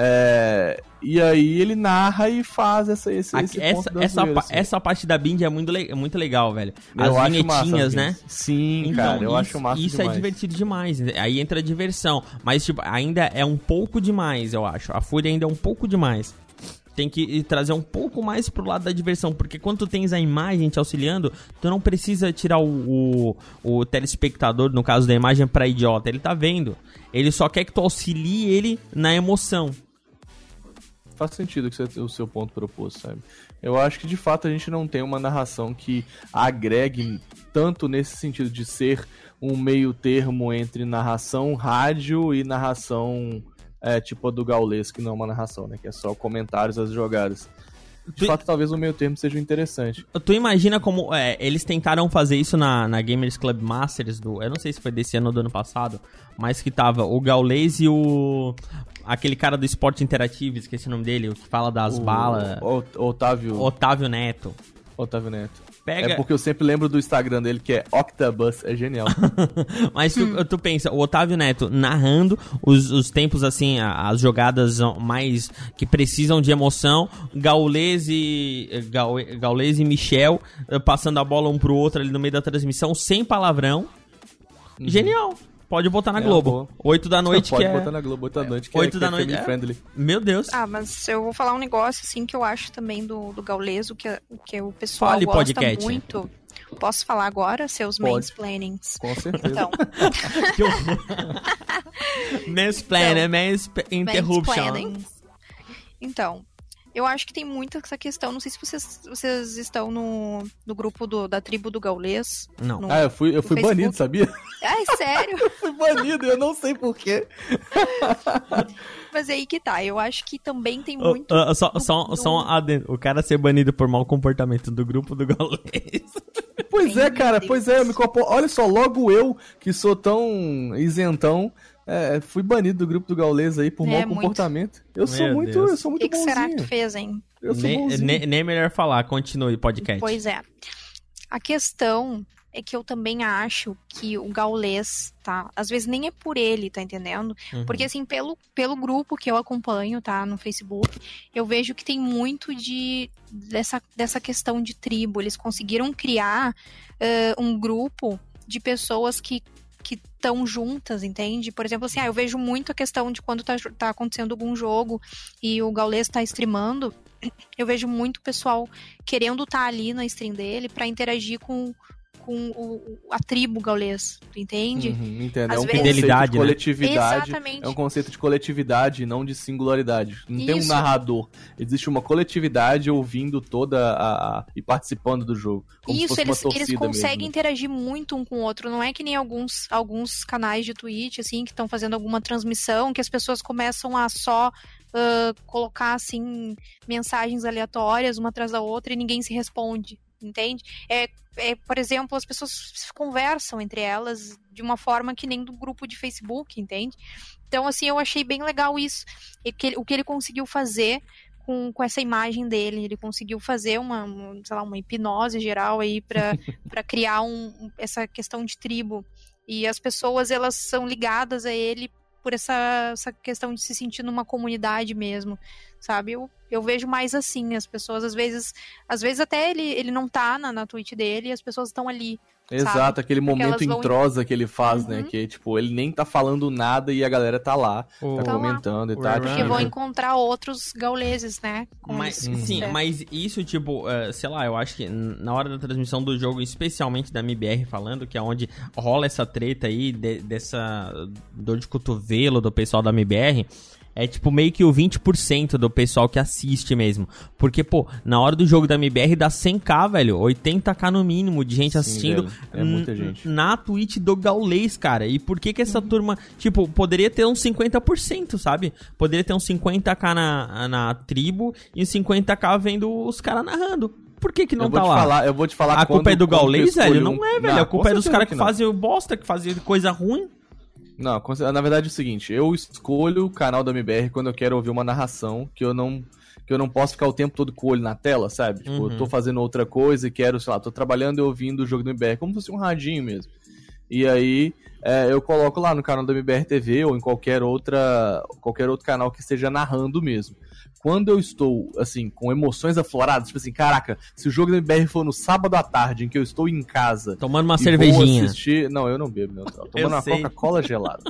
É, e aí ele narra e faz essa, esse, Aqui, esse essa, essa, zoeira, assim. essa parte da Bind é muito, le muito legal, velho. As eu vinhetinhas, né? Sim, então, cara, eu isso, acho massa Isso é demais. é divertido demais. Aí entra a diversão. Mas, tipo, ainda é um pouco demais, eu acho. A Fúria ainda é um pouco demais. Tem que trazer um pouco mais pro lado da diversão, porque quando tu tens a imagem te auxiliando, tu não precisa tirar o, o, o telespectador, no caso da imagem, pra idiota. Ele tá vendo. Ele só quer que tu auxilie ele na emoção faz sentido que você, o seu ponto proposto, sabe? Eu acho que de fato a gente não tem uma narração que agregue tanto nesse sentido de ser um meio termo entre narração rádio e narração é, tipo a do Gaules, que não é uma narração, né? Que é só comentários das jogadas. De tu... fato, talvez o meio termo seja interessante. Tu imagina como é, eles tentaram fazer isso na, na Gamers Club Masters do. Eu não sei se foi desse ano ou do ano passado, mas que tava o Gaules e o aquele cara do esporte interativo, esqueci o nome dele, o que fala das o, balas. Otávio. Otávio Neto. Otávio Neto. Pega... É porque eu sempre lembro do Instagram dele que é Octabus, é genial. Mas tu, tu, pensa, o Otávio Neto narrando os, os tempos assim, as jogadas mais que precisam de emoção, Gaules e, Gaules e Michel eh, passando a bola um pro outro ali no meio da transmissão, sem palavrão. Uhum. Genial. Pode botar na é Globo. Oito da noite Pode que botar na Globo, oito da noite que Oito é, da que noite. É friendly. Meu Deus. Ah, mas eu vou falar um negócio assim que eu acho também do, do Gauleso, que, que o pessoal Fale, gosta podcast. muito. Posso falar agora, seus Pode. mansplainings? Com certeza. Então, Que horror. Mansplain, né? Mans interruption. mansplaining. Então, eu acho que tem muito essa questão. Não sei se vocês, vocês estão no, no grupo do, da tribo do Gaulês. Não. No... Ah, eu fui, eu fui Facebook. banido, sabia? Ai, sério? fui banido, eu não sei porquê. Mas é aí que tá. Eu acho que também tem muito. ô, só, do- só, do- só um adendo. O cara ser banido por mau comportamento do grupo do Gaulês. Pois Ai, é, cara, meu pois Deus. é, eu me compo... Olha só, logo eu, que sou tão isentão, é, fui banido do grupo do Gaules aí por É, mau muito. comportamento. Eu sou muito, Deus. eu sou O muito que, que será que tu bonzinho. fez, hein? Eu sou Nem, bonzinho. nem, nem melhor falar. Continue, podcast. Pois é. A questão é que eu também acho que o gaulês, tá? Às vezes nem é por ele, tá entendendo? Uhum. Porque assim, pelo, pelo grupo que eu acompanho, tá, no Facebook, eu vejo que tem muito de dessa, dessa questão de tribo. Eles conseguiram criar eh, um grupo de pessoas que que estão juntas, entende? Por exemplo, assim, ah, eu vejo muito a questão de quando tá, tá acontecendo algum jogo e o Gaules tá streamando, eu vejo muito pessoal querendo estar ali na stream dele pra interagir com, com o, a tribo gaulês, tu entende? Uhum, entendo. É Às um vezes- conceito Fidelidade, de né? coletividade. Exatamente. É um conceito de coletividade, não de singularidade. Não tem um Isso. narrador. Existe uma coletividade ouvindo toda a. a- e participando do jogo. Como se Isso, fosse eles, eles conseguem mesmo. interagir muito um com o outro. Não é que nem alguns, alguns canais de Twitch, assim, que estão fazendo alguma transmissão, que as pessoas começam a só ah, colocar, assim, mensagens aleatórias uma atrás da outra e ninguém se responde. Entende? É, é, por exemplo, as pessoas conversam entre elas de uma forma que nem do grupo de Facebook, entende? Então, assim, eu achei bem legal isso. Que, o que ele conseguiu fazer com, com essa imagem dele. Ele conseguiu fazer uma, sei lá, uma hipnose geral aí para criar um- essa questão de tribo. E as pessoas, elas são ligadas a ele por essa, essa questão de se sentir numa comunidade mesmo, sabe? Eu, eu vejo mais assim, as pessoas às vezes, às vezes até ele, ele não tá na, na tweet dele e as pessoas estão ali. Exato, sabe? aquele momento em trosa que ele faz, né? Uhum. Que, tipo, ele nem tá falando nada e a galera tá lá, O- tá Tá lá. comentando e O tá. Porque vão encontrar outros gauleses, né? Mas, isso. sim, É. mas isso, tipo, eh, sei lá, eu acho que na hora da transmissão do jogo, especialmente da MBR falando, que é onde rola essa treta aí, de- dessa dor de cotovelo do pessoal da MBR, é tipo meio que o 20% do pessoal que assiste mesmo. Porque, pô, na hora do jogo da MBR dá 100k, velho, 80k no mínimo de gente Sim, assistindo. velho, é muita gente. Na Twitch do Gaulês, cara. E por que que essa turma, tipo, poderia ter uns 50%, sabe? Poderia ter uns 50k na, na tribo e 50k vendo os caras narrando. Por que que não eu vou tá te lá? falar, eu vou te falar a culpa é do Gaulês, velho? escolho Não um- é, velho. Não, a culpa é dos caras que, não. fazem bosta, que fazem coisa ruim. Não, na verdade é o seguinte, eu escolho o canal da MBR quando eu quero ouvir uma narração que eu não que eu não posso ficar o tempo todo com o olho na tela, sabe? Tipo, Uhum. eu tô fazendo outra coisa e quero, sei lá, tô trabalhando e ouvindo o jogo do MBR, como se fosse um radinho mesmo. E aí é, eu coloco lá no canal da MBR TV ou em qualquer outra qualquer outro canal que esteja narrando mesmo. Quando eu estou, assim, com emoções afloradas, tipo assim, caraca, se o jogo da MBR for no sábado à tarde, em que eu estou em casa Tomando uma cervejinha. Assistir... Não, eu não bebo, meu. Tomando uma. Coca-Cola gelada.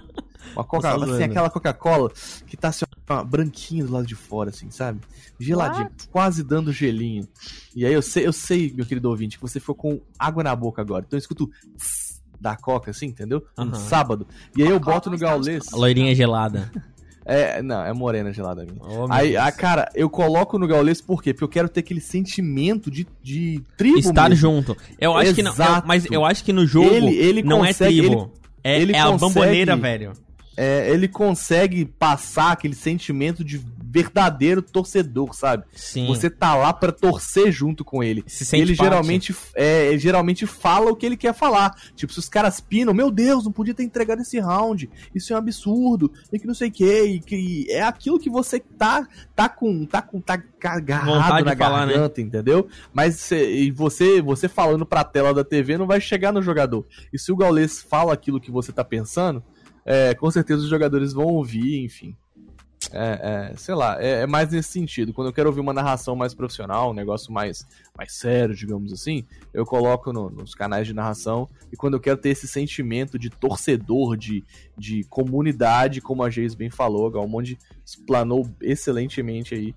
Uma Coca-Cola, assim, aquela Coca-Cola que tá assim, ó, branquinha do lado de fora, assim, sabe? Geladinho, What? quase dando gelinho. E aí eu sei, eu sei, meu querido ouvinte, que você ficou com água na boca agora. Então eu escuto da Coca, assim, entendeu? Um sábado. E aí eu boto no Gaulês. A loirinha gelada. É, não, é morena gelada minha. Oh, Aí, Deus. ah, cara, eu coloco no Gaulês por quê? Porque eu quero ter aquele sentimento de, de tribo Estar mesmo. junto. Eu acho que não. eu- Exato. mas eu acho que no jogo Ele- ele não consegue- é tribo. é ele é a consegue- bamboneira, velho. É, ele consegue passar aquele sentimento de verdadeiro torcedor, sabe? Sim. Você tá lá pra torcer junto com ele. se E sente ele parte. geralmente, é, ele geralmente fala o que ele quer falar. Tipo, se os caras pinam, meu Deus, não podia ter entregado esse round. Isso é um absurdo. E que não sei o que. E que é aquilo que você tá, tá com. tá com. tá agarrado na falar, né? garganta, entendeu? Mas cê- e você, você falando pra tela da TV não vai chegar no jogador. E se o Gaules fala aquilo que você tá pensando, é, com certeza os jogadores vão ouvir, enfim. É, é, sei lá, é, é, mais nesse sentido. Quando eu quero ouvir uma narração mais profissional, um negócio mais, mais sério, digamos assim, eu coloco no, nos canais de narração. E quando eu quero ter esse sentimento de torcedor, de, de comunidade, como a Geis bem falou, o Galmonde explanou excelentemente aí.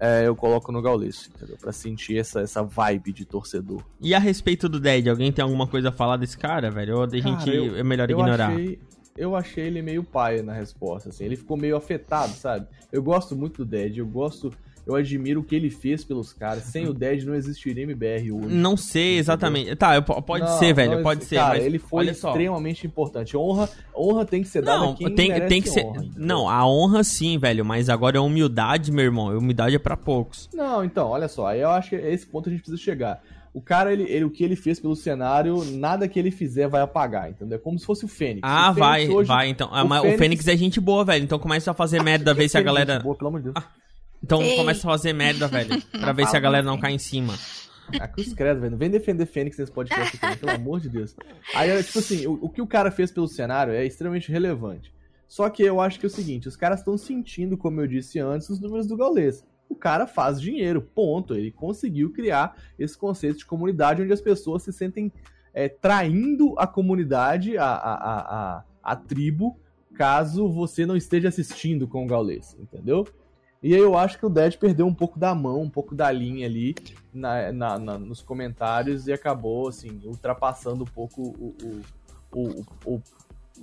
É, eu coloco no Gaules, entendeu? Pra sentir essa, essa vibe de torcedor. E a respeito do Dead, alguém tem alguma coisa a falar desse cara, velho? Ou a gente eu, é melhor ignorar? Achei, eu achei ele meio paia na resposta, assim. Ele ficou meio afetado, sabe? Eu gosto muito do Dead, eu gosto eu admiro o que ele fez pelos caras. Sem o Dead não existiria MBR hoje. Não sei exatamente. Entendeu? Tá, pode não, ser, velho, não, pode ser. Cara, ele foi extremamente importante. Honra, honra tem que ser dada não, quem tem, tem que ser. Honra, não, a honra sim, velho, mas agora é humildade, meu irmão. Humildade é para poucos. Não, então, olha só. Aí eu acho que é esse ponto a gente precisa chegar. O cara, ele, ele, o que ele fez pelo cenário, nada que ele fizer vai apagar, entendeu? É como se fosse o Fênix. Ah, o Fênix vai, hoje, vai, então. O, ah, Fênix... o Fênix é gente boa, velho. Então começa a fazer merda, ver se a galera. Boa, pelo amor de Deus. Ah, então Ei. começa a fazer merda, velho. Pra ver se a galera não cai em cima. Ah, cruz credo, velho. Não vem defender Fênix nesse podcast aqui, pelo amor de Deus. Aí, tipo assim, o, o que o cara fez pelo cenário é extremamente relevante. Só que eu acho que é o seguinte, os caras estão sentindo, como eu disse antes, os números do Gaules o cara faz dinheiro, ponto. Ele conseguiu criar esse conceito de comunidade onde as pessoas se sentem é, traindo a comunidade, a, a, a, a, tribo, caso você não esteja assistindo com o Gaules, entendeu? E aí eu acho que o Dead perdeu um pouco da mão, um pouco da linha ali na, na, na nos comentários e acabou, assim, ultrapassando um pouco o, o, o, o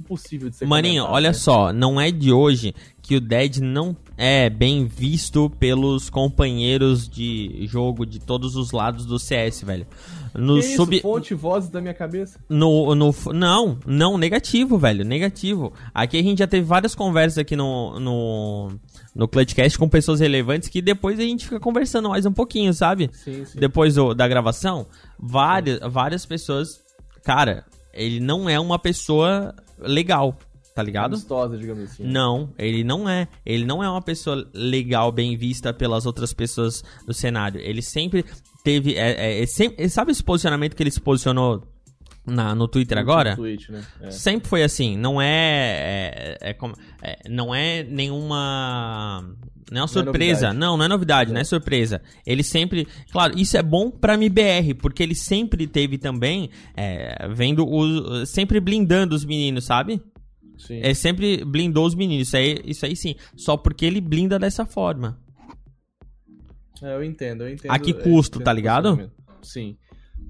possível de ser Maninho, olha né? só, não é de hoje que o Dead não é bem visto pelos companheiros de jogo de todos os lados do CS, velho. No que sub... isso? Fonte vozes da minha cabeça? No, no, não, não, negativo, velho, negativo. Aqui a gente já teve várias conversas aqui no, no, no Clutchcast com pessoas relevantes que depois a gente fica conversando mais um pouquinho, sabe? Sim, sim. Depois do, da gravação, várias, várias pessoas... Cara, ele não é uma pessoa legal, tá ligado? Amistosa, digamos assim. Não, ele não é. Ele não é uma pessoa legal, bem vista pelas outras pessoas do cenário. Ele sempre teve. É, é, é sabe esse posicionamento que ele se posicionou na, no Twitter no agora? Tweet, né? é. Sempre foi assim. Não é, é, é, é não é nenhuma não é uma surpresa. É não, não é novidade, é. não é surpresa. Ele sempre. Claro, isso é bom pra MBR, porque ele sempre teve também. É, vendo os. Sempre blindando os meninos, sabe? Sim. É sempre blindou os meninos. Isso aí, isso aí sim. Só porque ele blinda dessa forma. É, eu entendo, eu entendo. A que custo, tá ligado? Sim.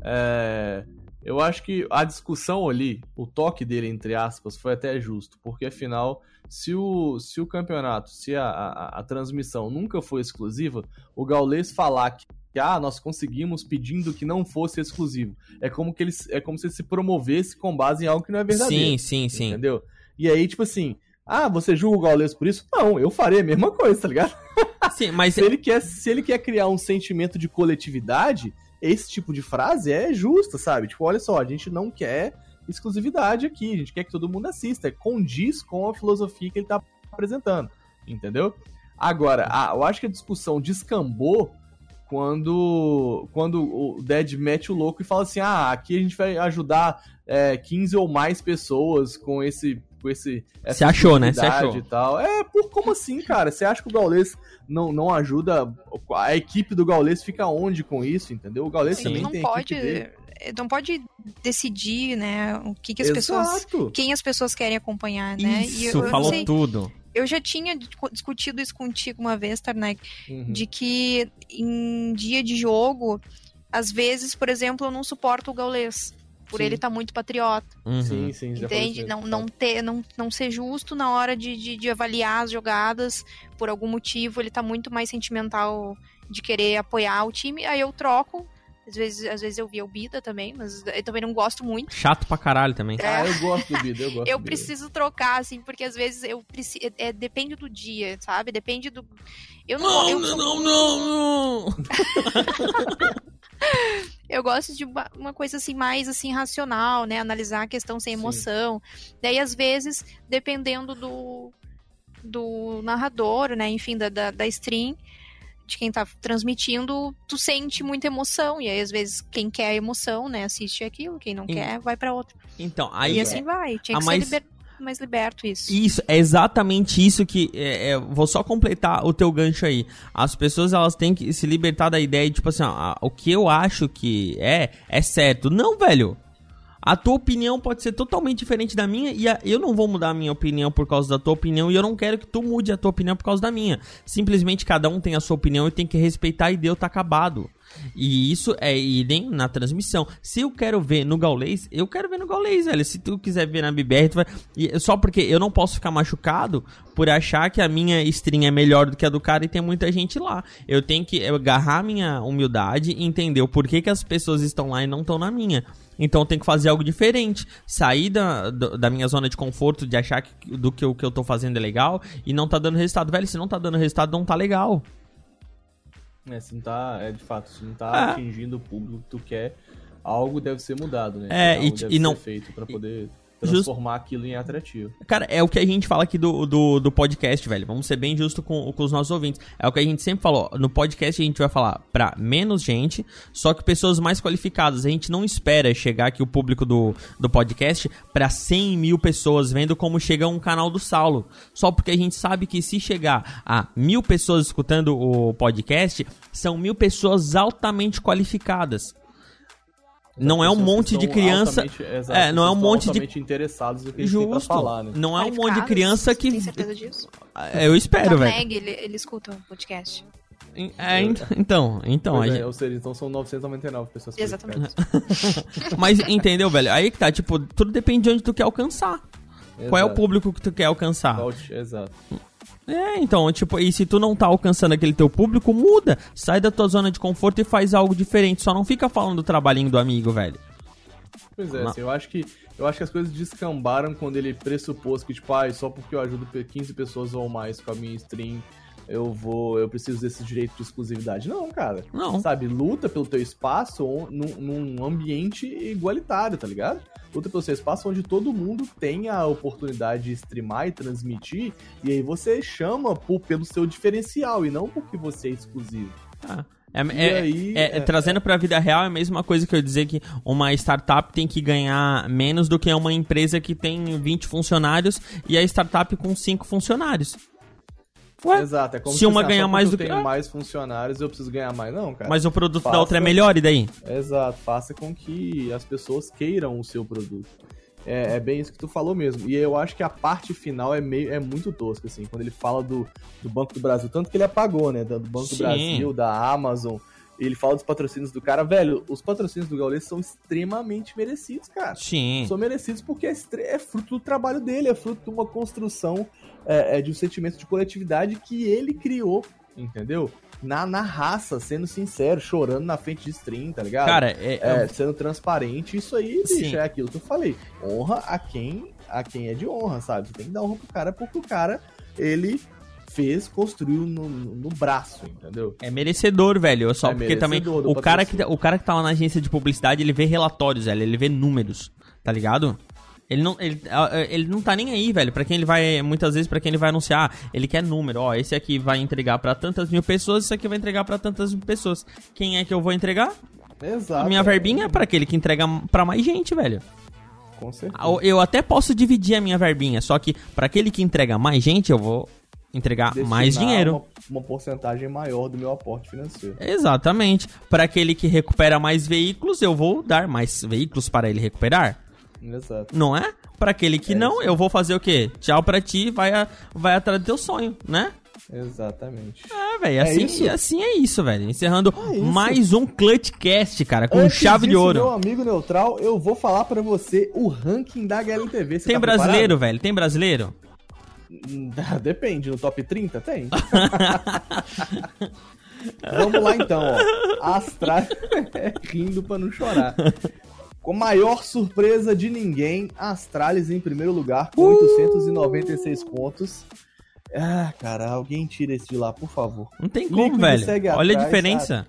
É, eu acho que a discussão ali, o toque dele, entre aspas, foi até justo, porque afinal se o, se o campeonato, se a, a, a transmissão nunca foi exclusiva, o Gaules falar que ah, nós conseguimos pedindo que não fosse exclusivo. É como que eles é como se se promovesse com base em algo que não é verdadeiro. Sim, sim, sim. Entendeu? E aí, tipo assim, ah, você julga o Gaules por isso? Não, eu faria a mesma coisa, tá ligado? Sim, mas se ele quer, se ele quer criar um sentimento de coletividade, esse tipo de frase é justa, sabe? Tipo, olha só, a gente não quer exclusividade aqui, a gente quer que todo mundo assista, condiz com a filosofia que ele tá apresentando, entendeu? Agora, a, eu acho que a discussão descambou quando, quando o Dead mete o louco e fala assim: ah, aqui a gente vai ajudar é, 15 ou mais pessoas com esse. Com esse Você achou, né? Você achou. E tal. É, por, como assim, cara? Você acha que o Gaules não, não ajuda? A equipe do Gaules fica onde com isso, entendeu? O Gaules também não tem pode, não pode decidir, né, o que, que as Exato. pessoas, quem as pessoas querem acompanhar, né? Isso, eu, eu falou sei, tudo. Eu já tinha discutido isso contigo uma vez, Tarnek, uhum. de que em dia de jogo, às vezes, por exemplo, eu não suporto o gaulês por sim. ele estar tá muito patriota. Uhum. Sim, sim, Entende? Não, não, ter, não, não ser justo na hora de, de, de, avaliar as jogadas, por algum motivo, ele tá muito mais sentimental de querer apoiar o time, aí eu troco às vezes, às vezes eu via o Bida também, mas eu também não gosto muito. Chato pra caralho também. É. Ah, eu gosto do Bida, eu gosto. eu preciso trocar, assim, porque às vezes eu preciso. É, depende do dia, sabe? Depende do. Eu não. Não, eu, não, não, não! eu gosto de uma, coisa assim mais assim racional, né? Analisar a questão sem emoção. Sim. Daí às vezes, dependendo do do narrador, né? Enfim, da, da, da stream, de quem tá transmitindo, tu sente muita emoção. E aí, às vezes, quem quer emoção, né, assiste aquilo, quem não e... quer, vai para outro. Então, aí. E assim vai. Tinha que mais... ser liber... mais liberto isso. Isso, é exatamente isso que. É, é, vou só completar o teu gancho aí. As pessoas elas têm que se libertar da ideia de, tipo assim, ó, o que eu acho que é, é certo. Não, velho. A tua opinião pode ser totalmente diferente da minha e a, eu não vou mudar a minha opinião por causa da tua opinião e eu não quero que tu mude a tua opinião por causa da minha. Simplesmente cada um tem a sua opinião e tem que respeitar e Deus tá acabado. E isso é idem na transmissão. Se eu quero ver no Gaulês, eu quero ver no Gaulês, velho. Se tu quiser ver na BBR, tu vai... E só porque eu não posso ficar machucado por achar que a minha stream é melhor do que a do cara e tem muita gente lá. Eu tenho que agarrar minha humildade e entender o porquê que as pessoas estão lá e não estão na minha. Então eu tenho que fazer algo diferente. Sair da, da minha zona de conforto, de achar que do que o que eu tô fazendo é legal e não tá dando resultado. Velho, se não tá dando resultado, não tá legal. É, se não tá, é de fato, se não tá ah. atingindo o público que tu quer, algo deve ser mudado, né? É, e, e não feito para poder transformar Just... aquilo em atrativo. Cara, é o que a gente fala aqui do, do, do, podcast, velho. Vamos ser bem justo com, com os nossos ouvintes. É o que a gente sempre falou. No podcast a gente vai falar pra menos gente, só que pessoas mais qualificadas. A gente não espera chegar aqui o público do, do podcast pra 100 mil pessoas vendo como chega um canal do Saulo. Só porque a gente sabe que se chegar a mil pessoas escutando o podcast, são mil pessoas altamente qualificadas não é um monte de criança. Exato, é, não é um monte de interessados no que Justo. falar, né? Não é um monte de criança que Tem certeza disso? É, eu espero, velho. Ele, ele escuta o podcast. É, então, então. É, gente... Ou seja, então são 999 pessoas. Exatamente. Mas entendeu, velho? Aí que tá, tipo, tudo depende de onde tu quer alcançar. Exato. Qual é o público que tu quer alcançar? Exato. É, então, tipo, e se tu não tá alcançando aquele teu público, muda. Sai da tua zona de conforto e faz algo diferente. Só não fica falando do trabalhinho do amigo, velho. Pois é, assim, eu acho que eu acho que as coisas descambaram quando ele pressupôs que, tipo, ah, só porque eu ajudo 15 pessoas ou mais com a minha stream, eu vou, eu preciso desse direito de exclusividade. Não, cara. Não. Sabe, luta pelo teu espaço num, num ambiente igualitário, tá ligado? luta pelo seu espaço onde todo mundo tem a oportunidade de streamar e transmitir, e aí você chama por, pelo seu diferencial e não porque você é exclusivo. Ah. É, é, aí, é, é, trazendo para a vida real é a mesma coisa que eu dizer que uma startup tem que ganhar menos do que uma empresa que tem 20 funcionários e a startup com 5 funcionários. Ué? Exato, é como se, se uma ganhar mais do que. Eu tenho mais funcionários, eu preciso ganhar mais. Não, cara. Mas o produto faça... da outra é melhor, e daí? Exato, faça com que as pessoas queiram o seu produto. É, é, bem isso que tu falou mesmo. E eu acho que a parte final é meio é muito tosca, assim, quando ele fala do, do Banco do Brasil. Tanto que ele apagou, né? Do Banco Sim. do Brasil, da Amazon. Ele fala dos patrocínios do cara. Velho, os patrocínios do Gaules são extremamente merecidos, cara. Sim. São merecidos porque é, é fruto do trabalho dele, é fruto de uma construção é, é, de um sentimento de coletividade que ele criou, entendeu? Na, na raça, sendo sincero, chorando na frente de stream, tá ligado? Cara, é, é, é sendo transparente, isso aí, bicho, Sim. é aquilo que eu falei. Honra a quem, a quem é de honra, sabe? Você tem que dar honra pro cara, porque o cara, ele fez, construiu no, no, braço, entendeu? É merecedor, velho. Só é porque também o cara, que, o cara que tá lá na agência de publicidade, ele vê relatórios, velho. Ele vê números, tá ligado? Ele não, ele, ele não tá nem aí, velho. Pra quem ele vai. Muitas vezes, para quem ele vai anunciar, ele quer número. Ó, esse aqui vai entregar para tantas mil pessoas, esse aqui vai entregar para tantas mil pessoas. Quem é que eu vou entregar? Exato. A minha verbinha é para aquele que entrega para mais gente, velho. Com certeza. Eu até posso dividir a minha verbinha, só que para aquele que entrega mais gente, eu vou entregar Destinar mais dinheiro. Uma, uma, porcentagem maior do meu aporte financeiro. Exatamente. Para aquele que recupera mais veículos, eu vou dar mais veículos para ele recuperar. Exato. Não é? Para aquele que é não, isso. eu vou fazer o quê? Tchau pra ti, vai, a, vai atrás do teu sonho, né? Exatamente. É, velho, é assim, é assim é isso, velho. Encerrando é isso. mais um Clutchcast, cara, com Antes chave disso, de ouro. Meu amigo neutral, eu vou falar para você o ranking da HLTV. Você tem tá brasileiro, preparado? velho? Tem brasileiro? Depende, no top 30 tem. Vamos lá então, ó. Astra rindo pra não chorar. Com maior surpresa de ninguém, Astralis em primeiro lugar, com uh! 896 pontos. Ah, cara, alguém tira esse de lá, por favor. Não tem como, velho. Olha atrás, a diferença.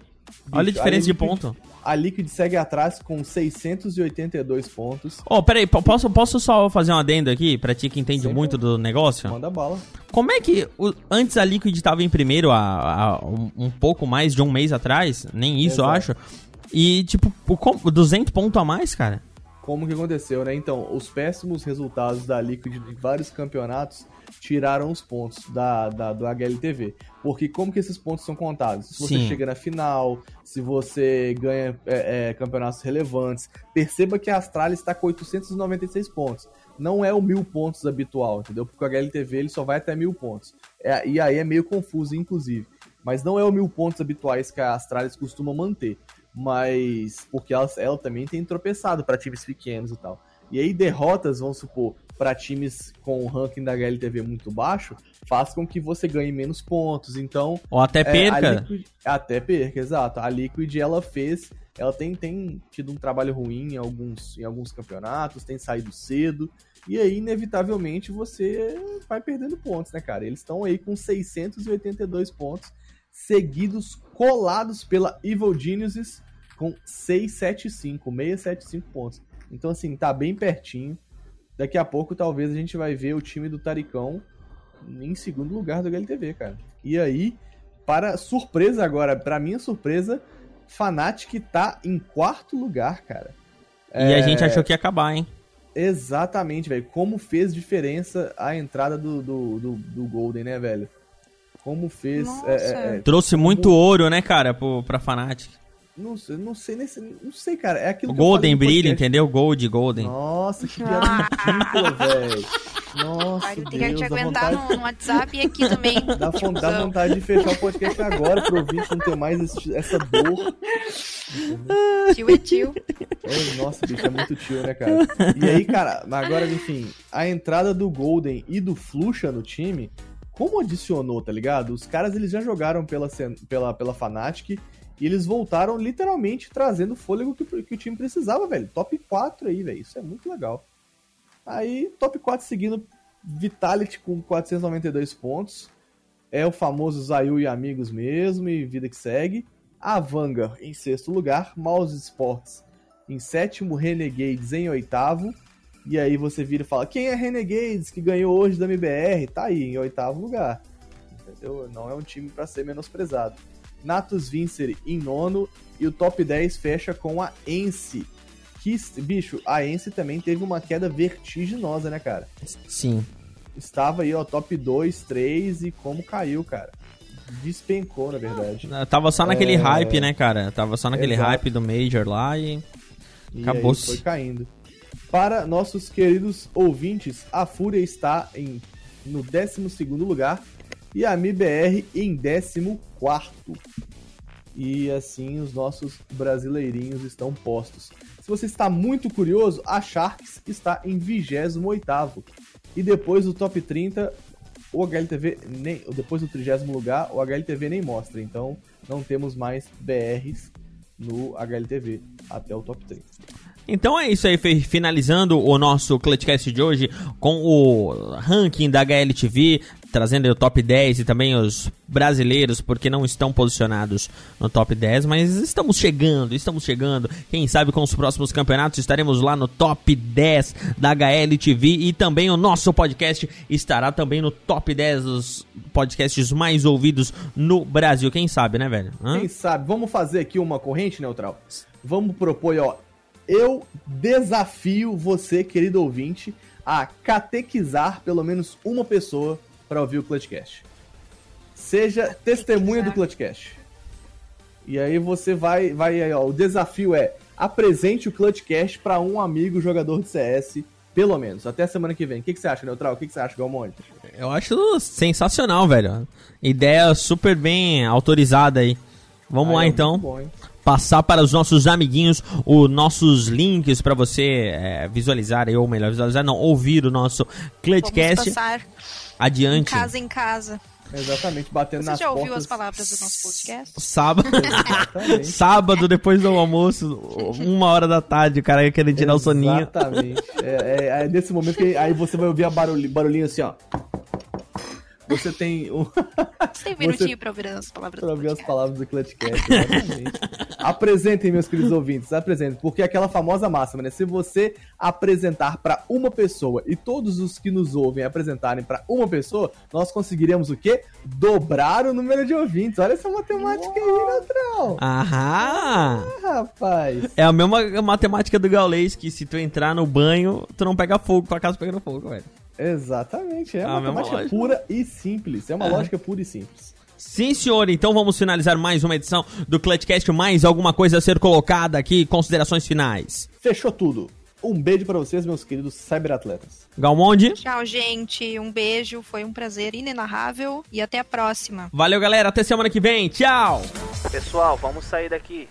Olha a diferença de ponto. A Liquid segue atrás com 682 pontos. Ó, oh, peraí, posso, posso só fazer um adendo aqui pra ti que entende Sempre muito do negócio? Manda bala. Como é que o, antes a Liquid estava em primeiro há, há um, um, pouco mais de um mês atrás? Nem isso, Exato. eu acho. E, tipo, o 200 pontos a mais, cara. como que aconteceu, né? Então, os péssimos resultados da Liquid em vários campeonatos tiraram os pontos da, da, do HLTV. Porque como que esses pontos são contados? Se você Sim. chega na final, se você ganha é, é, campeonatos relevantes, perceba que a Astralis está com 896 pontos. Não é o mil pontos habitual, entendeu? Porque o HLTV ele só vai até mil pontos. É, e aí é meio confuso, inclusive. Mas não é o mil pontos habituais que a Astralis costuma manter. Mas. Porque ela, ela também tem tropeçado para times pequenos e tal. E aí, derrotas, vamos supor, para times com o ranking da HLTV muito baixo, faz com que você ganhe menos pontos. Então. Ou até perca. É, Liquid, até perca, exato. A Liquid ela fez. Ela tem, tem tido um trabalho ruim em alguns, em alguns campeonatos, tem saído cedo. E aí, inevitavelmente, você vai perdendo pontos, né, cara? Eles estão aí com 682 pontos, seguidos, colados pela Evil Geniuses, com 675, 675 pontos. Então, assim, tá bem pertinho. Daqui a pouco, talvez, a gente vai ver o time do Taricão em segundo lugar do HLTV, cara. E aí, para surpresa agora, para minha surpresa, Fnatic tá em quarto lugar, cara. E é... a gente achou que ia acabar, hein? Exatamente, velho. Como fez diferença a entrada do, do, do, do Golden, né, velho? Como fez. É, é, é, Trouxe muito como... ouro, né, cara, pro, pra Fnatic. Não, não sei nesse. Não sei, cara. É aquilo Golden brilha, entendeu? Gold, Golden. Nossa, que piada ridícula, velho. Nossa, Vai ter que te aguentar vontade... no, WhatsApp e aqui também. Dá, dá vontade de fechar o podcast agora pro ouvinte não ter mais esse, essa dor. Tio é tio. É, nossa, bicho, é muito tio, né, cara? E aí, cara, agora, enfim, a entrada do Golden e do Fluxa no time, como adicionou, tá ligado? Os caras, eles já jogaram pela, pela, pela Fnatic e eles voltaram literalmente trazendo o fôlego que, que o time precisava, velho. Top 4 aí, velho. Isso é muito legal. Aí, top 4 seguindo Vitality com 492 pontos. É o famoso Zayu e amigos mesmo, e vida que segue. A Vanga em sexto lugar. Mouse Sports em sétimo. Renegades em oitavo. E aí você vira e fala: quem é Renegades que ganhou hoje da MBR? Tá aí, em oitavo lugar. Entendeu? Não é um time para ser menosprezado. Natus Vincer em nono e o top 10 fecha com a Ence. Que, bicho, a Ence também teve uma queda vertiginosa, né, cara? Sim. Estava aí, ó, top 2, 3 e como caiu, cara. Despencou, na verdade. Tava só naquele é... hype, né, cara? Tava só naquele Exato. hype do Major lá e. e acabou -se. foi caindo. Para nossos queridos ouvintes, a Fúria está em, no 12 lugar e a MIBR em 14. E assim os nossos brasileirinhos estão postos. Se você está muito curioso, a Sharks está em 28. E depois do top 30, o HLTV nem. Depois do 30 lugar, o HLTV nem mostra. Então não temos mais BRs no HLTV até o top 30. Então é isso aí, finalizando o nosso Clutchcast de hoje com o ranking da HLTV, trazendo o top 10 e também os brasileiros, porque não estão posicionados no top 10, mas estamos chegando, estamos chegando. Quem sabe com os próximos campeonatos estaremos lá no top 10 da HLTV e também o nosso podcast estará também no top 10 dos podcasts mais ouvidos no Brasil. Quem sabe, né, velho? Hã? Quem sabe? Vamos fazer aqui uma corrente neutral. Vamos propor, ó. Eu desafio você, querido ouvinte, a catequizar pelo menos uma pessoa para ouvir o Clutchcast. Seja testemunha do Clutchcast. E aí você vai, vai aí, ó, o desafio é apresente o Clutchcast para um amigo jogador de CS, pelo menos. Até semana que vem. O que, que você acha, Neutral? O que, que você acha, Galmonte? Eu acho sensacional, velho. Ideia super bem autorizada aí. Vamos lá, é então. Bom, passar para os nossos amiguinhos os nossos links para você é, visualizar, ou melhor, visualizar, não, ouvir o nosso Clutchcast. Vamos passar Adiante. Em casa em casa. Exatamente, batendo Você nas portas. Você já ouviu as palavras do nosso podcast? Sábado. Sábado, depois do almoço, uma hora da tarde, o cara ia querer tirar Exatamente. o soninho. Exatamente. É, é, é, nesse momento que aí você vai ouvir a barulhinho, barulhinho assim, ó. Você tem um. Você tem um minutinho você... pra ouvir as palavras pra ouvir as palavras do Clutchcast, exatamente. apresentem, meus queridos ouvintes, apresentem, porque é aquela famosa máxima, né? Se você apresentar para uma pessoa e todos os que nos ouvem apresentarem para uma pessoa, nós conseguiremos o quê? Dobrar o número de ouvintes. Olha essa matemática Uou. aí, Neutral. Aham! Ah, rapaz. É a mesma matemática do Gaulês, que se tu entrar no banho, tu não pega fogo, tua casa pegando fogo, velho. Exatamente, é uma matemática pura e simples. É uma é. lógica pura e simples. Sim, senhor. Então vamos finalizar mais uma edição do Clutchcast. Mais alguma coisa a ser colocada aqui? Considerações finais. Fechou tudo. Um beijo para vocês, meus queridos cyberatletas. Galmonde. Tchau, gente. Um beijo. Foi um prazer inenarrável. E até a próxima. Valeu, galera. Até semana que vem. Tchau. Pessoal, vamos sair daqui.